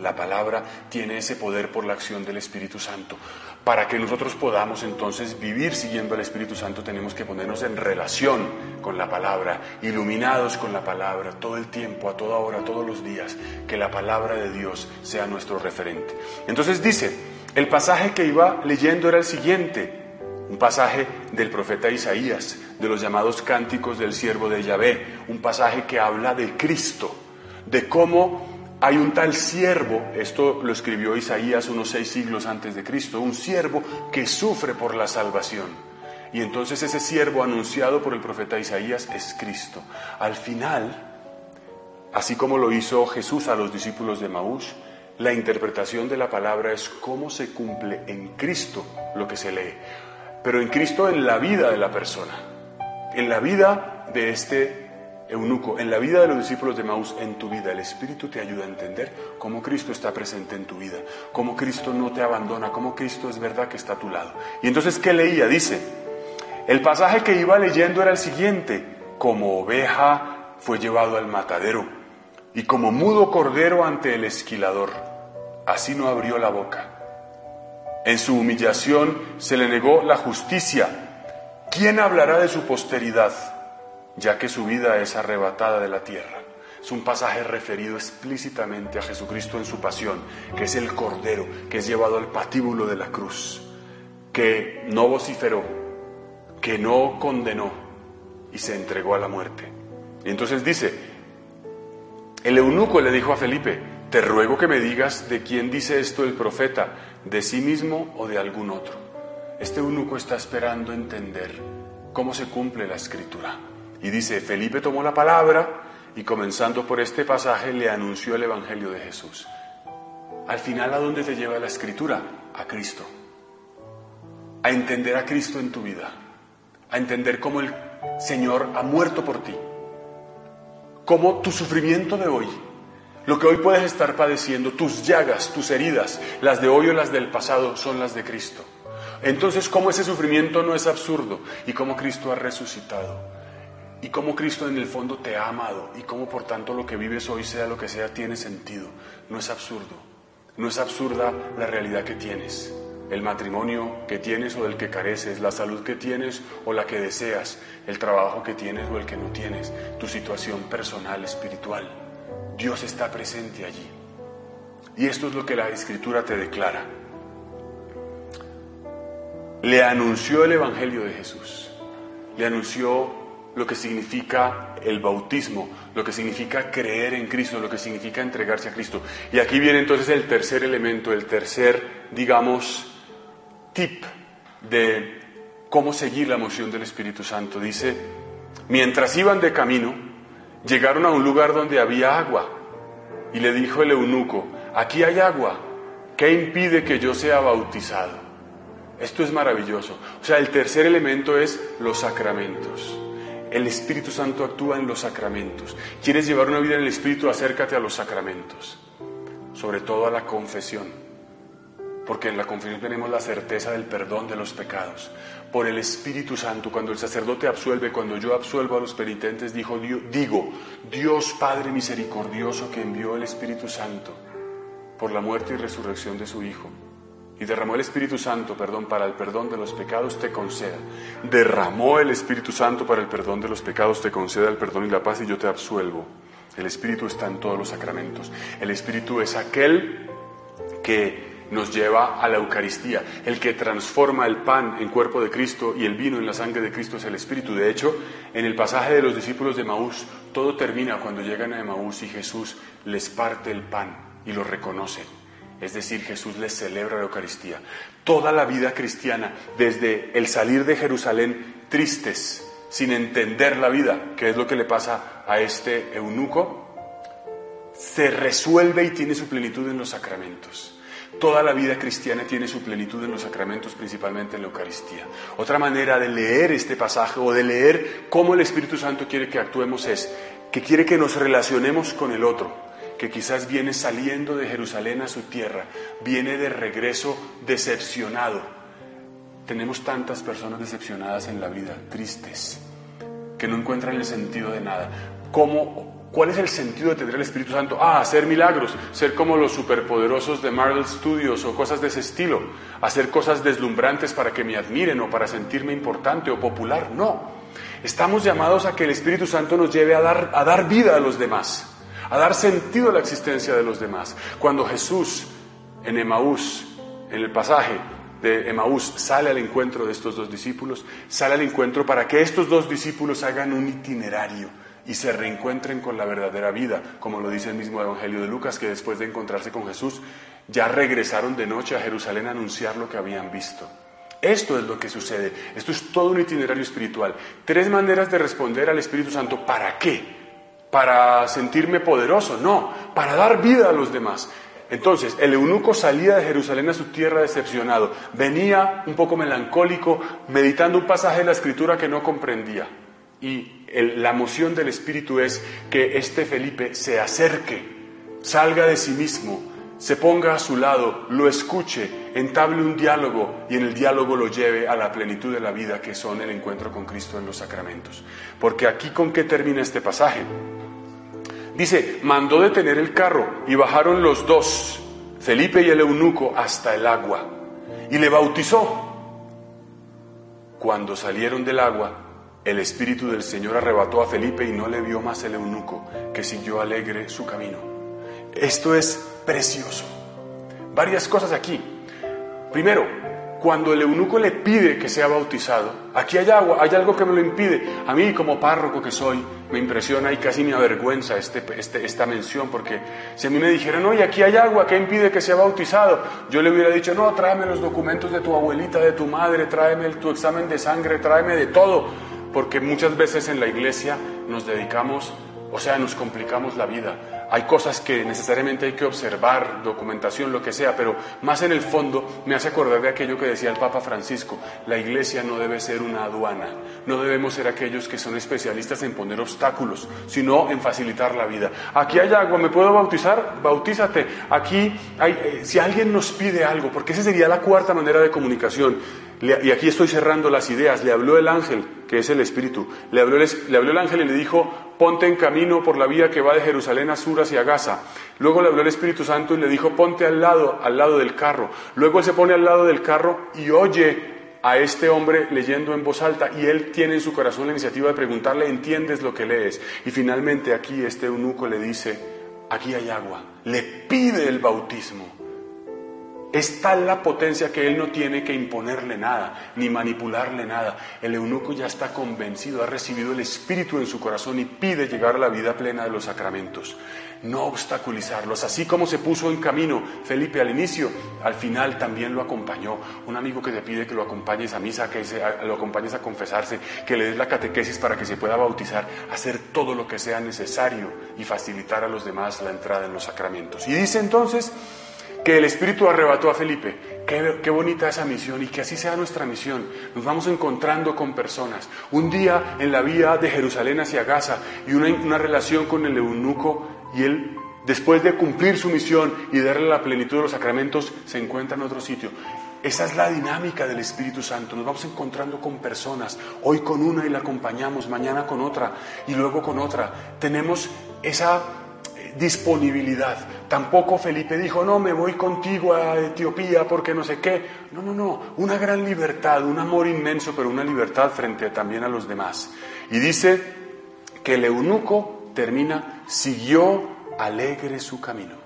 Speaker 4: La palabra tiene ese poder por la acción del Espíritu Santo. Para que nosotros podamos entonces vivir siguiendo al Espíritu Santo tenemos que ponernos en relación con la palabra, iluminados con la palabra todo el tiempo, a toda hora, todos los días, que la palabra de Dios sea nuestro referente. Entonces dice, el pasaje que iba leyendo era el siguiente, un pasaje del profeta Isaías, de los llamados cánticos del siervo de Yahvé, un pasaje que habla de Cristo, de cómo hay un tal siervo, esto lo escribió Isaías unos seis siglos antes de Cristo, un siervo que sufre por la salvación. Y entonces ese siervo anunciado por el profeta Isaías es Cristo. Al final, así como lo hizo Jesús a los discípulos de Maús, la interpretación de la palabra es cómo se cumple en Cristo lo que se lee, pero en Cristo en la vida de la persona, en la vida de este eunuco, en la vida de los discípulos de Maús, en tu vida, el Espíritu te ayuda a entender cómo Cristo está presente en tu vida, cómo Cristo no te abandona, cómo Cristo es verdad que está a tu lado. Y entonces, ¿qué leía? Dice, el pasaje que iba leyendo era el siguiente, como oveja fue llevado al matadero y como mudo cordero ante el esquilador, así no abrió la boca. En su humillación se le negó la justicia. ¿Quién hablará de su posteridad? Ya que su vida es arrebatada de la tierra. Es un pasaje referido explícitamente a Jesucristo en su pasión, que es el Cordero, que es llevado al patíbulo de la cruz, que no vociferó, que no condenó y se entregó a la muerte. Y entonces dice, el eunuco le dijo a Felipe, te ruego que me digas de quién dice esto el profeta, de sí mismo o de algún otro. Este eunuco está esperando entender cómo se cumple la escritura. Y dice, Felipe tomó la palabra y comenzando por este pasaje le anunció el Evangelio de Jesús. Al final, ¿a dónde te lleva la escritura? A Cristo. A entender a Cristo en tu vida. A entender cómo el Señor ha muerto por ti. cómo tu sufrimiento de hoy, lo que hoy puedes estar padeciendo, tus llagas, tus heridas, las de hoy o las del pasado, son las de Cristo. Entonces, cómo ese sufrimiento no es absurdo y cómo Cristo ha resucitado y cómo Cristo en el fondo te ha amado y cómo por tanto lo que vives hoy, sea lo que sea, tiene sentido. No es absurdo. No es absurda la realidad que tienes el matrimonio que tienes o del que careces, la salud que tienes o la que deseas, el trabajo que tienes o el que no tienes, tu situación personal, espiritual. Dios está presente allí. Y esto es lo que la escritura te declara. Le anunció el Evangelio de Jesús, le anunció lo que significa el bautismo, lo que significa creer en Cristo, lo que significa entregarse a Cristo. Y aquí viene entonces el tercer elemento, el tercer, digamos, tip de cómo seguir la moción del Espíritu Santo. Dice, mientras iban de camino, llegaron a un lugar donde había agua. Y le dijo el eunuco, aquí hay agua, ¿qué impide que yo sea bautizado? Esto es maravilloso. O sea, el tercer elemento es los sacramentos. El Espíritu Santo actúa en los sacramentos. ¿Quieres llevar una vida en el Espíritu? Acércate a los sacramentos, sobre todo a la confesión porque en la confesión tenemos la certeza del perdón de los pecados. Por el Espíritu Santo, cuando el sacerdote absuelve, cuando yo absuelvo a los penitentes, digo, digo, Dios Padre misericordioso que envió el Espíritu Santo por la muerte y resurrección de su Hijo, y derramó el Espíritu Santo, perdón, para el perdón de los pecados, te conceda. Derramó el Espíritu Santo para el perdón de los pecados, te conceda el perdón y la paz, y yo te absuelvo. El Espíritu está en todos los sacramentos. El Espíritu es aquel que nos lleva a la Eucaristía. El que transforma el pan en cuerpo de Cristo y el vino en la sangre de Cristo es el Espíritu. De hecho, en el pasaje de los discípulos de Maús, todo termina cuando llegan a Maús y Jesús les parte el pan y lo reconoce. Es decir, Jesús les celebra la Eucaristía. Toda la vida cristiana, desde el salir de Jerusalén tristes, sin entender la vida, que es lo que le pasa a este eunuco, se resuelve y tiene su plenitud en los sacramentos. Toda la vida cristiana tiene su plenitud en los sacramentos, principalmente en la Eucaristía. Otra manera de leer este pasaje o de leer cómo el Espíritu Santo quiere que actuemos es que quiere que nos relacionemos con el otro, que quizás viene saliendo de Jerusalén a su tierra, viene de regreso decepcionado. Tenemos tantas personas decepcionadas en la vida, tristes, que no encuentran el sentido de nada. ¿Cómo ¿Cuál es el sentido de tener el Espíritu Santo? Ah, hacer milagros, ser como los superpoderosos de Marvel Studios o cosas de ese estilo, hacer cosas deslumbrantes para que me admiren o para sentirme importante o popular. No, estamos llamados a que el Espíritu Santo nos lleve a dar, a dar vida a los demás, a dar sentido a la existencia de los demás. Cuando Jesús en Emaús, en el pasaje de Emaús, sale al encuentro de estos dos discípulos, sale al encuentro para que estos dos discípulos hagan un itinerario y se reencuentren con la verdadera vida, como lo dice el mismo Evangelio de Lucas, que después de encontrarse con Jesús ya regresaron de noche a Jerusalén a anunciar lo que habían visto. Esto es lo que sucede. Esto es todo un itinerario espiritual. Tres maneras de responder al Espíritu Santo. ¿Para qué? ¿Para sentirme poderoso? No, para dar vida a los demás. Entonces, el eunuco salía de Jerusalén a su tierra decepcionado. Venía un poco melancólico, meditando un pasaje de la escritura que no comprendía. Y la moción del Espíritu es que este Felipe se acerque, salga de sí mismo, se ponga a su lado, lo escuche, entable un diálogo y en el diálogo lo lleve a la plenitud de la vida que son el encuentro con Cristo en los sacramentos. Porque aquí con qué termina este pasaje. Dice, mandó detener el carro y bajaron los dos, Felipe y el eunuco, hasta el agua y le bautizó. Cuando salieron del agua, el Espíritu del Señor arrebató a Felipe y no le vio más el eunuco, que siguió alegre su camino. Esto es precioso. Varias cosas aquí. Primero, cuando el eunuco le pide que sea bautizado, aquí hay agua, hay algo que me lo impide. A mí como párroco que soy, me impresiona y casi me avergüenza este, este, esta mención, porque si a mí me dijeran, oye, aquí hay agua, ¿qué impide que sea bautizado? Yo le hubiera dicho, no, tráeme los documentos de tu abuelita, de tu madre, tráeme tu examen de sangre, tráeme de todo porque muchas veces en la iglesia nos dedicamos, o sea, nos complicamos la vida hay cosas que necesariamente hay que observar, documentación, lo que sea, pero más en el fondo me hace acordar de aquello que decía el Papa Francisco, la iglesia no debe ser una aduana, no debemos ser aquellos que son especialistas en poner obstáculos, sino en facilitar la vida. Aquí hay agua, ¿me puedo bautizar? Bautízate. Aquí hay, eh, si alguien nos pide algo, porque esa sería la cuarta manera de comunicación, y aquí estoy cerrando las ideas, le habló el ángel, que es el Espíritu, le habló el, le habló el ángel y le dijo, ponte en camino por la vía que va de Jerusalén a Sur hacia Gaza. Luego le habló el Espíritu Santo y le dijo, ponte al lado, al lado del carro. Luego él se pone al lado del carro y oye a este hombre leyendo en voz alta y él tiene en su corazón la iniciativa de preguntarle, ¿entiendes lo que lees? Y finalmente aquí este eunuco le dice, aquí hay agua, le pide el bautismo. Es tal la potencia que él no tiene que imponerle nada, ni manipularle nada. El eunuco ya está convencido, ha recibido el Espíritu en su corazón y pide llegar a la vida plena de los sacramentos. No obstaculizarlos, así como se puso en camino Felipe al inicio, al final también lo acompañó. Un amigo que te pide que lo acompañes a misa, que lo acompañes a confesarse, que le des la catequesis para que se pueda bautizar, hacer todo lo que sea necesario y facilitar a los demás la entrada en los sacramentos. Y dice entonces, que el Espíritu arrebató a Felipe. Qué, bonita esa misión y que así sea nuestra misión. Nos vamos encontrando con personas. Un día en la vía de Jerusalén hacia Gaza y una, una relación con el eunuco y él, después de cumplir su misión y darle la plenitud de los sacramentos, se encuentra en otro sitio. Esa es la dinámica del Espíritu Santo. Nos vamos encontrando con personas, hoy con una y la acompañamos, mañana con otra y luego con otra. Tenemos esa disponibilidad. Tampoco Felipe dijo, no, me voy contigo a Etiopía porque no sé qué. No, no, no, una gran libertad, un amor inmenso, pero una libertad frente también a los demás. Y dice que el eunuco termina, siguió alegre su camino.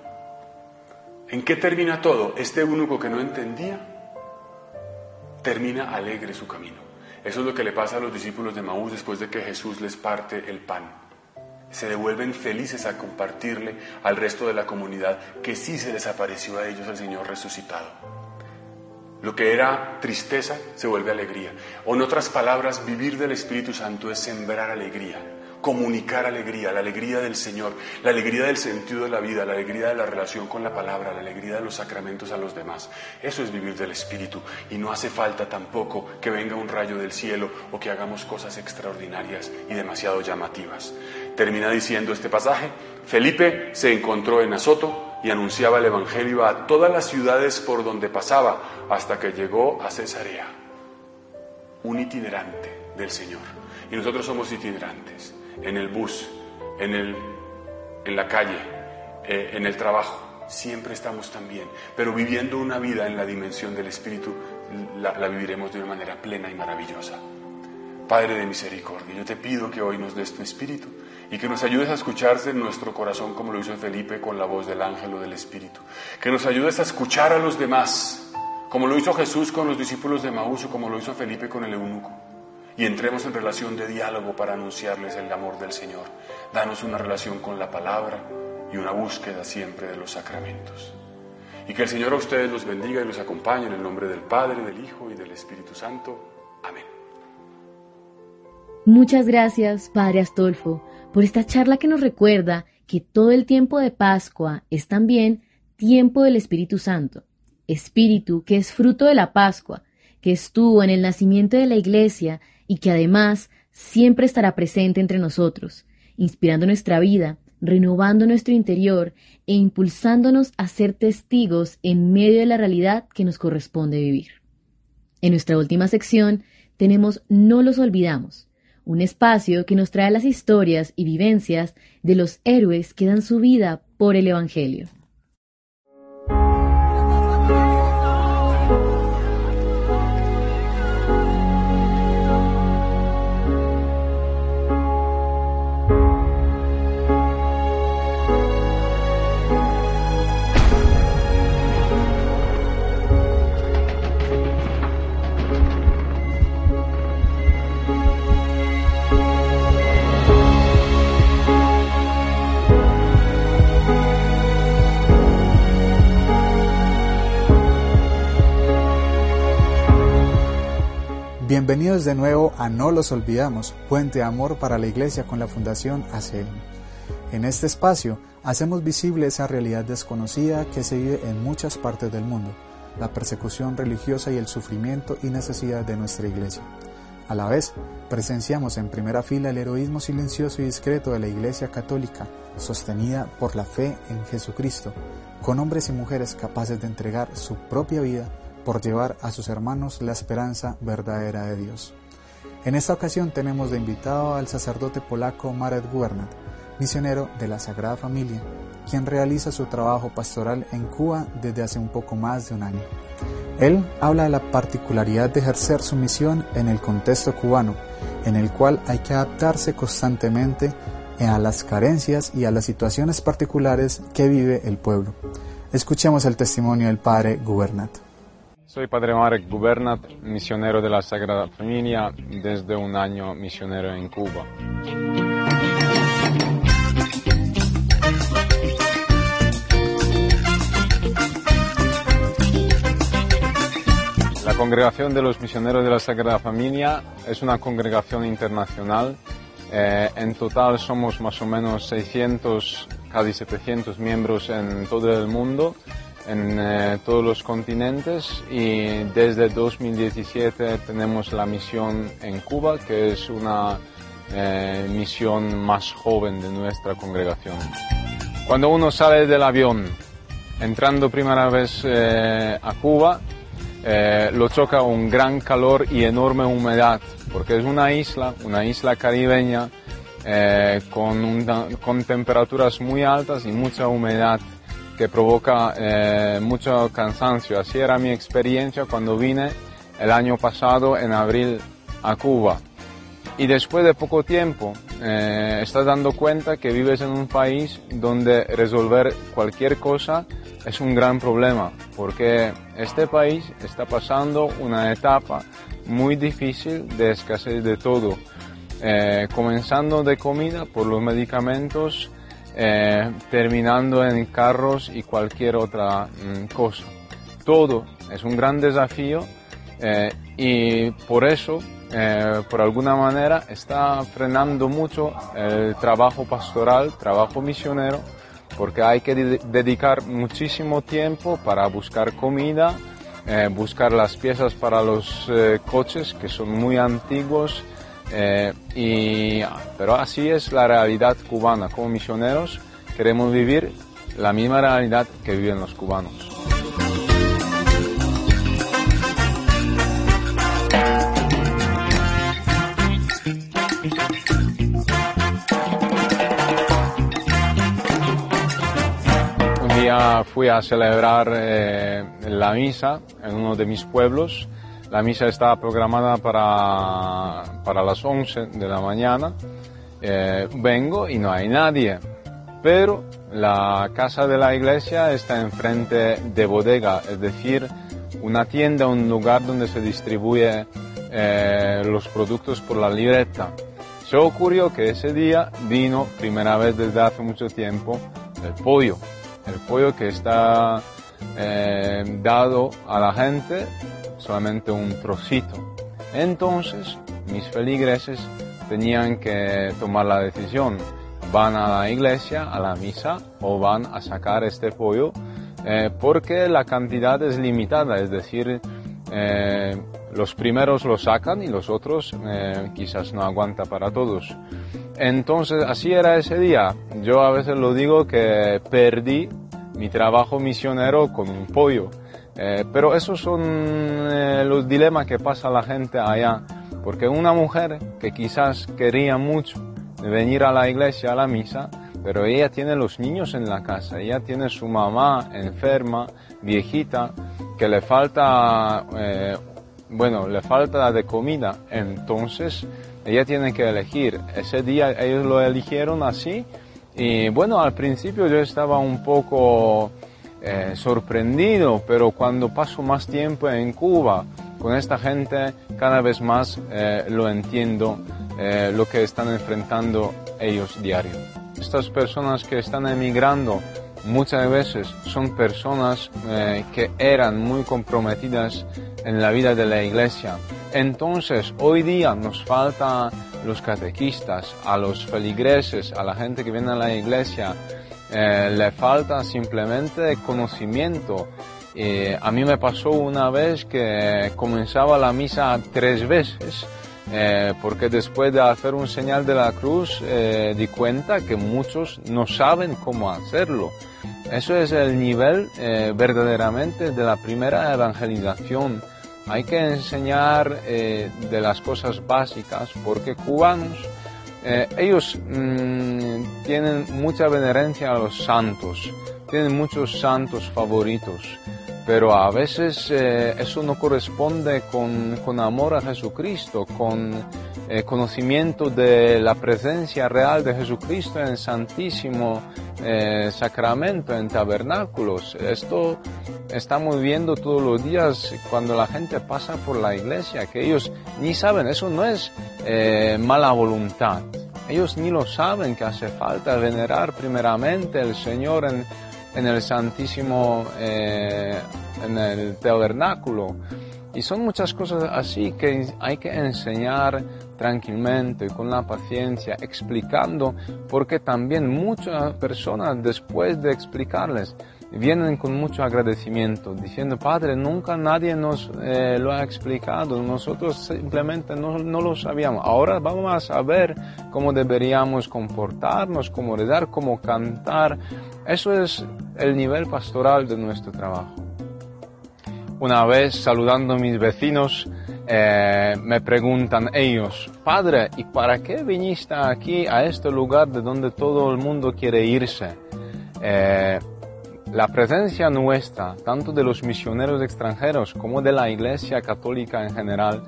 Speaker 4: ¿En qué termina todo? Este eunuco que no entendía, termina alegre su camino. Eso es lo que le pasa a los discípulos de Maús después de que Jesús les parte el pan se devuelven felices a compartirle al resto de la comunidad que sí se desapareció a ellos el Señor resucitado. Lo que era tristeza se vuelve alegría. O en otras palabras, vivir del Espíritu Santo es sembrar alegría comunicar alegría, la alegría del Señor, la alegría del sentido de la vida, la alegría de la relación con la palabra, la alegría de los sacramentos a los demás. Eso es vivir del Espíritu y no hace falta tampoco que venga un rayo del cielo o que hagamos cosas extraordinarias y demasiado llamativas. Termina diciendo este pasaje, Felipe se encontró en Azoto y anunciaba el Evangelio a todas las ciudades por donde pasaba hasta que llegó a Cesarea, un itinerante del Señor. Y nosotros somos itinerantes en el bus, en, el, en la calle, eh, en el trabajo. Siempre estamos también, pero viviendo una vida en la dimensión del Espíritu, la, la viviremos de una manera plena y maravillosa. Padre de misericordia, yo te pido que hoy nos des tu Espíritu y que nos ayudes a escucharte en nuestro corazón como lo hizo Felipe con la voz del ángel o del Espíritu. Que nos ayudes a escuchar a los demás, como lo hizo Jesús con los discípulos de Maús o como lo hizo Felipe con el eunuco y entremos en relación de diálogo para anunciarles el amor del Señor. Danos una relación con la palabra y una búsqueda siempre de los sacramentos. Y que el Señor a ustedes los bendiga y los acompañe en el nombre del Padre, del Hijo y del Espíritu Santo. Amén.
Speaker 1: Muchas gracias, Padre Astolfo, por esta charla que nos recuerda que todo el tiempo de Pascua es también tiempo del Espíritu Santo, Espíritu que es fruto de la Pascua, que estuvo en el nacimiento de la Iglesia y que además siempre estará presente entre nosotros, inspirando nuestra vida, renovando nuestro interior e impulsándonos a ser testigos en medio de la realidad que nos corresponde vivir. En nuestra última sección tenemos No los olvidamos, un espacio que nos trae las historias y vivencias de los héroes que dan su vida por el Evangelio.
Speaker 3: Bienvenidos de nuevo a No los olvidamos, Puente de Amor para la Iglesia con la Fundación ACN. En este espacio hacemos visible esa realidad desconocida que se vive en muchas partes del mundo, la persecución religiosa y el sufrimiento y necesidad de nuestra iglesia. A la vez, presenciamos en primera fila el heroísmo silencioso y discreto de la Iglesia Católica, sostenida por la fe en Jesucristo, con hombres y mujeres capaces de entregar su propia vida por llevar a sus hermanos la esperanza verdadera de Dios. En esta ocasión tenemos de invitado al sacerdote polaco Marek Gubernat, misionero de la Sagrada Familia, quien realiza su trabajo pastoral en Cuba desde hace un poco más de un año. Él habla de la particularidad de ejercer su misión en el contexto cubano, en el cual hay que adaptarse constantemente a las carencias y a las situaciones particulares que vive el pueblo. Escuchemos el testimonio del padre Gubernat.
Speaker 5: Soy padre Marek Gubernat, misionero de la Sagrada Familia, desde un año misionero en Cuba. La Congregación de los Misioneros de la Sagrada Familia es una congregación internacional. Eh, en total somos más o menos 600, casi 700 miembros en todo el mundo, en eh, todos los continentes y desde 2017 tenemos la misión en Cuba, que es una eh, misión más joven de nuestra congregación. Cuando uno sale del avión, entrando primera vez a Cuba, eh, lo choca un gran calor y enorme humedad, porque es una isla, una isla caribeña, eh, con, con, temperaturas muy altas y mucha humedad que provoca eh, mucho cansancio. Así era mi experiencia cuando vine el año pasado en abril a Cuba. Y después de poco tiempo estás dando cuenta que vives en un país donde resolver cualquier cosa es un gran problema porque este país está pasando una etapa muy difícil de escasez de todo, eh, comenzando de comida por los medicamentos, eh, terminando en carros y cualquier otra mm, cosa. Todo es un gran desafío eh, y por eso, por alguna manera, está frenando mucho el trabajo pastoral, trabajo misionero, porque hay que dedicar muchísimo tiempo para buscar comida, eh, buscar las piezas para los eh, coches que son muy antiguos, eh, y, pero así es la realidad cubana. Como misioneros queremos vivir la misma realidad que viven los cubanos. fui a celebrar eh, la misa en uno de mis pueblos. La misa estaba programada para, para las 11 de la mañana. Eh, vengo y no hay nadie. Pero la casa de la iglesia está enfrente de bodega, es decir, una tienda, un lugar donde se distribuye eh, los productos por la libreta. Se ocurrió que ese día vino, primera vez desde hace mucho tiempo, el pollo el pollo que está eh, dado a la gente solamente un trocito. Entonces mis feligreses tenían que tomar la decisión, van a la iglesia, a la misa o van a sacar este pollo eh, porque la cantidad es limitada, es decir, eh, los primeros lo sacan y los otros quizás no aguanta para todos. Entonces, así era ese día. Yo a veces lo digo que perdí mi trabajo misionero con un pollo. Eh, pero esos son eh, los dilemas que pasa la gente allá. Porque una mujer que quizás quería mucho venir a la iglesia, a la misa, pero ella tiene los niños en la casa, ella tiene su mamá enferma, viejita, que le falta, eh, bueno, le falta de comida. Entonces, ella tiene que elegir. Ese día ellos lo eligieron así y bueno, al principio yo estaba un poco eh, sorprendido, pero cuando paso más tiempo en Cuba con esta gente, cada vez más eh, lo entiendo, eh, lo que están enfrentando ellos diario. Estas personas que están emigrando muchas veces son personas que eran muy comprometidas en la vida de la iglesia, Entonces, hoy día nos falta los catequistas, a los feligreses, a la gente que viene a la iglesia, eh, le falta simplemente conocimiento. Eh, a mí me pasó una vez que comenzaba la misa tres veces, eh, porque después de hacer un señal de la cruz di cuenta que muchos no saben cómo hacerlo. Eso es el nivel verdaderamente de la primera evangelización hay que enseñar de las cosas básicas porque cubanos, eh, ellos mm, tienen mucha venerencia a los santos, tienen muchos santos favoritos, pero a veces eh, eso no corresponde con, con, amor a Jesucristo, con conocimiento de la presencia real de Jesucristo en el Santísimo Sacramento, en tabernáculos. Esto estamos viendo todos los días cuando la gente pasa por la iglesia, que ellos ni saben, eso no es eh, mala voluntad. Ellos ni lo saben que hace falta venerar primeramente al Señor en, en el Santísimo, eh, en el tabernáculo. Y son muchas cosas así que hay que enseñar tranquilamente, con la paciencia, explicando, porque también muchas personas después de explicarles vienen con mucho agradecimiento, diciendo, Padre, nunca nadie nos eh, lo ha explicado, nosotros simplemente no, no, lo sabíamos. Ahora vamos a saber cómo deberíamos comportarnos, cómo rezar, cómo cantar. Eso es el nivel pastoral de nuestro trabajo. Una vez saludando a mis vecinos, eh, me preguntan ellos, Padre, ¿y para qué viniste aquí a este lugar de donde todo el mundo quiere irse? Eh, la presencia nuestra, tanto de los misioneros extranjeros como de la Iglesia Católica en general,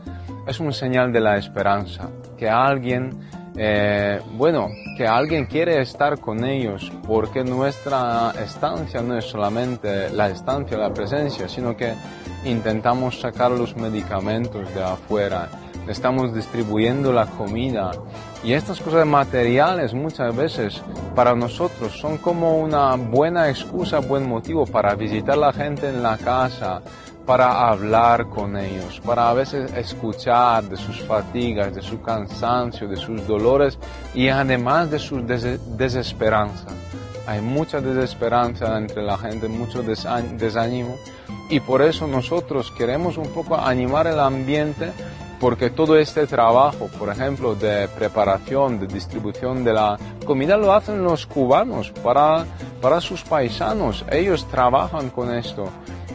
Speaker 5: es un señal de la esperanza, que alguien, eh, bueno, que alguien quiere estar con ellos, porque nuestra estancia no es solamente la estancia, la presencia, sino que intentamos sacar los medicamentos de afuera, estamos distribuyendo la comida. Y estas cosas materiales muchas veces para nosotros son como una buena excusa, buen motivo para visitar a la gente en la casa, para hablar con ellos, para a veces escuchar de sus fatigas, de su cansancio, de sus dolores y además de su desesperanza. Hay mucha desesperanza entre la gente, mucho desánimo y por eso nosotros queremos un poco animar el ambiente porque todo este trabajo, por ejemplo, de preparación, de distribución de la comida lo hacen los cubanos para, para sus paisanos. Ellos trabajan con esto.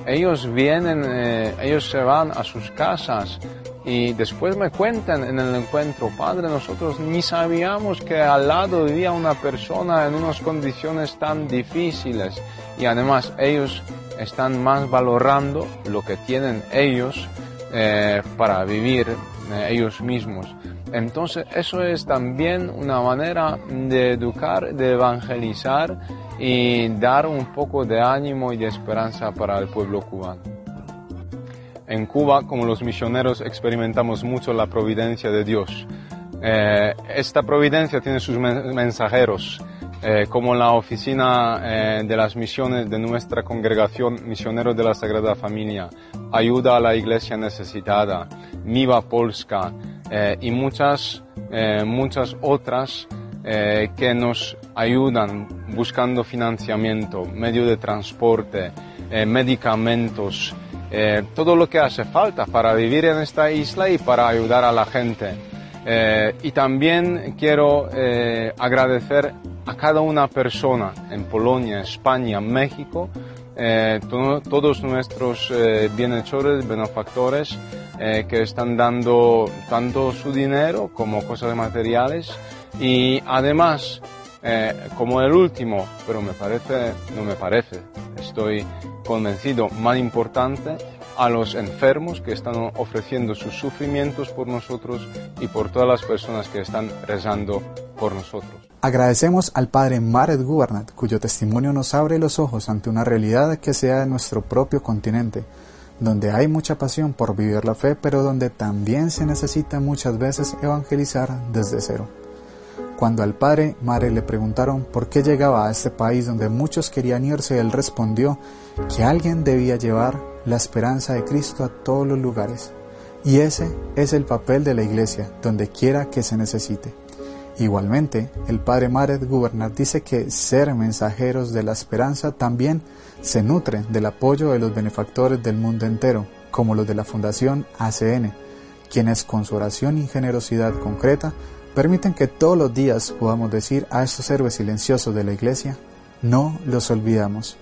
Speaker 5: Ellos vienen, eh, ellos se van a sus casas y después me cuentan en el encuentro, padre, nosotros ni sabíamos que al lado vivía una persona en unas condiciones tan difíciles y además ellos están más valorando lo que tienen ellos eh, para vivir eh, ellos mismos. Entonces eso es también una manera de educar, de evangelizar y dar un poco de ánimo y de esperanza para el pueblo cubano. En Cuba, como los misioneros, experimentamos mucho la providencia de Dios. Eh, esta providencia tiene sus mensajeros, eh, como la oficina eh, de las misiones de nuestra congregación Misioneros de la Sagrada Familia, Ayuda a la Iglesia Necesitada, Miva Polska eh, y muchas, muchas otras que nos ayudan buscando financiamiento, medio de transporte, medicamentos, todo lo que hace falta para vivir en esta isla y para ayudar a la gente. Y también quiero agradecer a cada una persona en Polonia, España, México, eh, todos nuestros eh, bienhechores, benefactores eh, que están dando tanto su dinero como cosas materiales. Y además como el último, pero me parece, no me parece, estoy convencido, más importante, a los enfermos que están ofreciendo sus sufrimientos por nosotros y por todas las personas que están rezando por nosotros.
Speaker 3: Agradecemos al Padre Maret Gubernat, cuyo testimonio nos abre los ojos ante una realidad que sea de nuestro propio continente, donde hay mucha pasión por vivir la fe, pero donde también se necesita muchas veces evangelizar desde cero. Cuando al padre Mare le preguntaron por qué llegaba a este país donde muchos querían irse, él respondió que alguien debía llevar la esperanza de Cristo a todos los lugares Y ese es el papel de la Iglesia, donde quiera que se necesite. Igualmente, el padre Maret Gubernat dice que ser mensajeros de la esperanza también se nutre del apoyo de los benefactores del mundo entero, como los de la Fundación ACN, quienes con su oración y generosidad concreta permiten que todos los días podamos decir a estos héroes silenciosos de la Iglesia, no los olvidamos.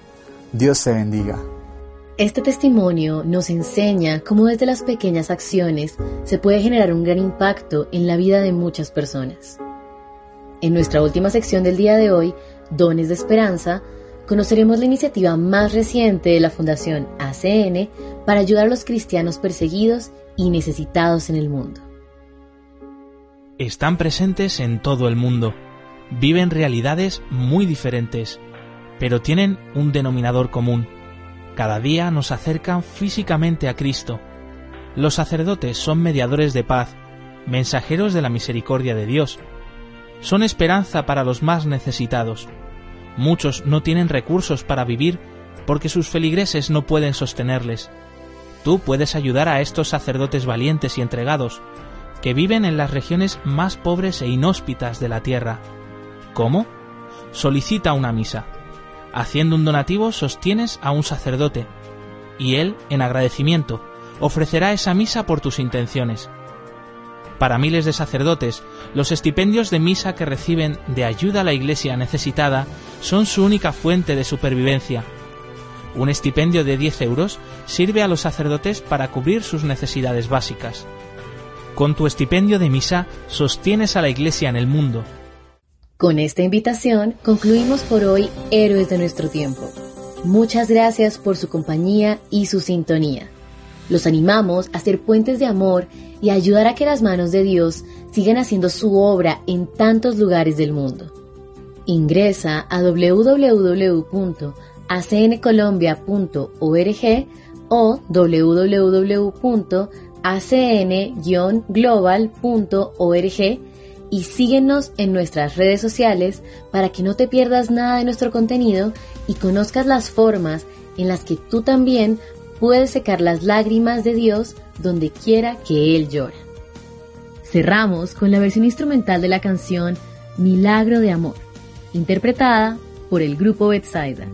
Speaker 3: Dios te bendiga.
Speaker 1: Este testimonio nos enseña cómo desde las pequeñas acciones se puede generar un gran impacto en la vida de muchas personas. En nuestra última sección del día de hoy, Dones de Esperanza, conoceremos la iniciativa más reciente de la Fundación ACN para ayudar a los cristianos perseguidos y necesitados en el mundo.
Speaker 6: Están presentes en todo el mundo, viven realidades muy diferentes, pero tienen un denominador común. Cada día nos acercan físicamente a Cristo. Los sacerdotes son mediadores de paz, mensajeros de la misericordia de Dios, son esperanza para los más necesitados. Muchos no tienen recursos para vivir porque sus feligreses no pueden sostenerles. Tú puedes ayudar a estos sacerdotes valientes y entregados, que viven en las regiones más pobres e inhóspitas de la tierra. ¿Cómo? Solicita una misa. Haciendo un donativo sostienes a un sacerdote, y él, en agradecimiento, ofrecerá esa misa por tus intenciones. Para miles de sacerdotes, los estipendios de misa que reciben de ayuda a la iglesia necesitada son su única fuente de supervivencia. Un estipendio de 10 euros sirve a los sacerdotes para cubrir sus necesidades básicas. Con tu estipendio de misa sostienes a la iglesia en el mundo.
Speaker 1: Con esta invitación concluimos por hoy Héroes de nuestro tiempo. Muchas gracias por su compañía y su sintonía. Los animamos a ser puentes de amor y ayudar a que las manos de Dios sigan haciendo su obra en tantos lugares del mundo. Ingresa a www.acncolombia.org o www.acn-global.org y síguenos en nuestras redes sociales para que no te pierdas nada de nuestro contenido y conozcas las formas en las que tú también puede secar las lágrimas de Dios donde quiera que Él llora. Cerramos con la versión instrumental de la canción Milagro de Amor, interpretada por el grupo Bethsaida.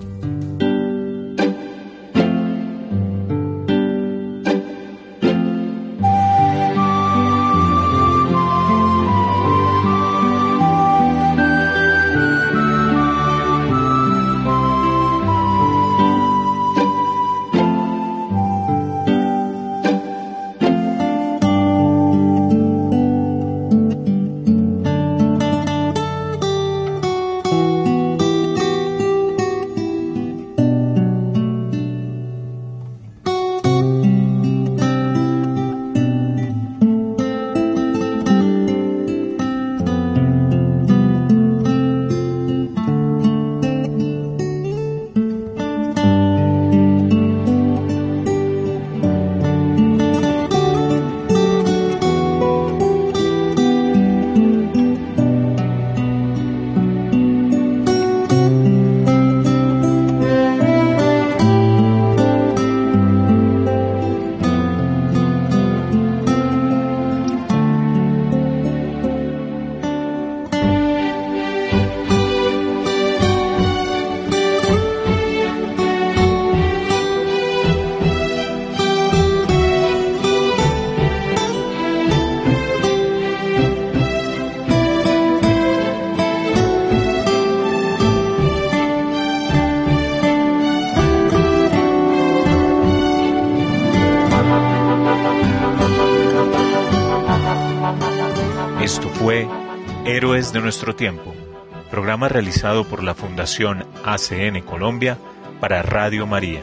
Speaker 2: Realizado por la Fundación ACN Colombia para Radio María.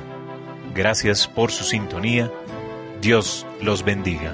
Speaker 2: Gracias por su sintonía. Dios los bendiga.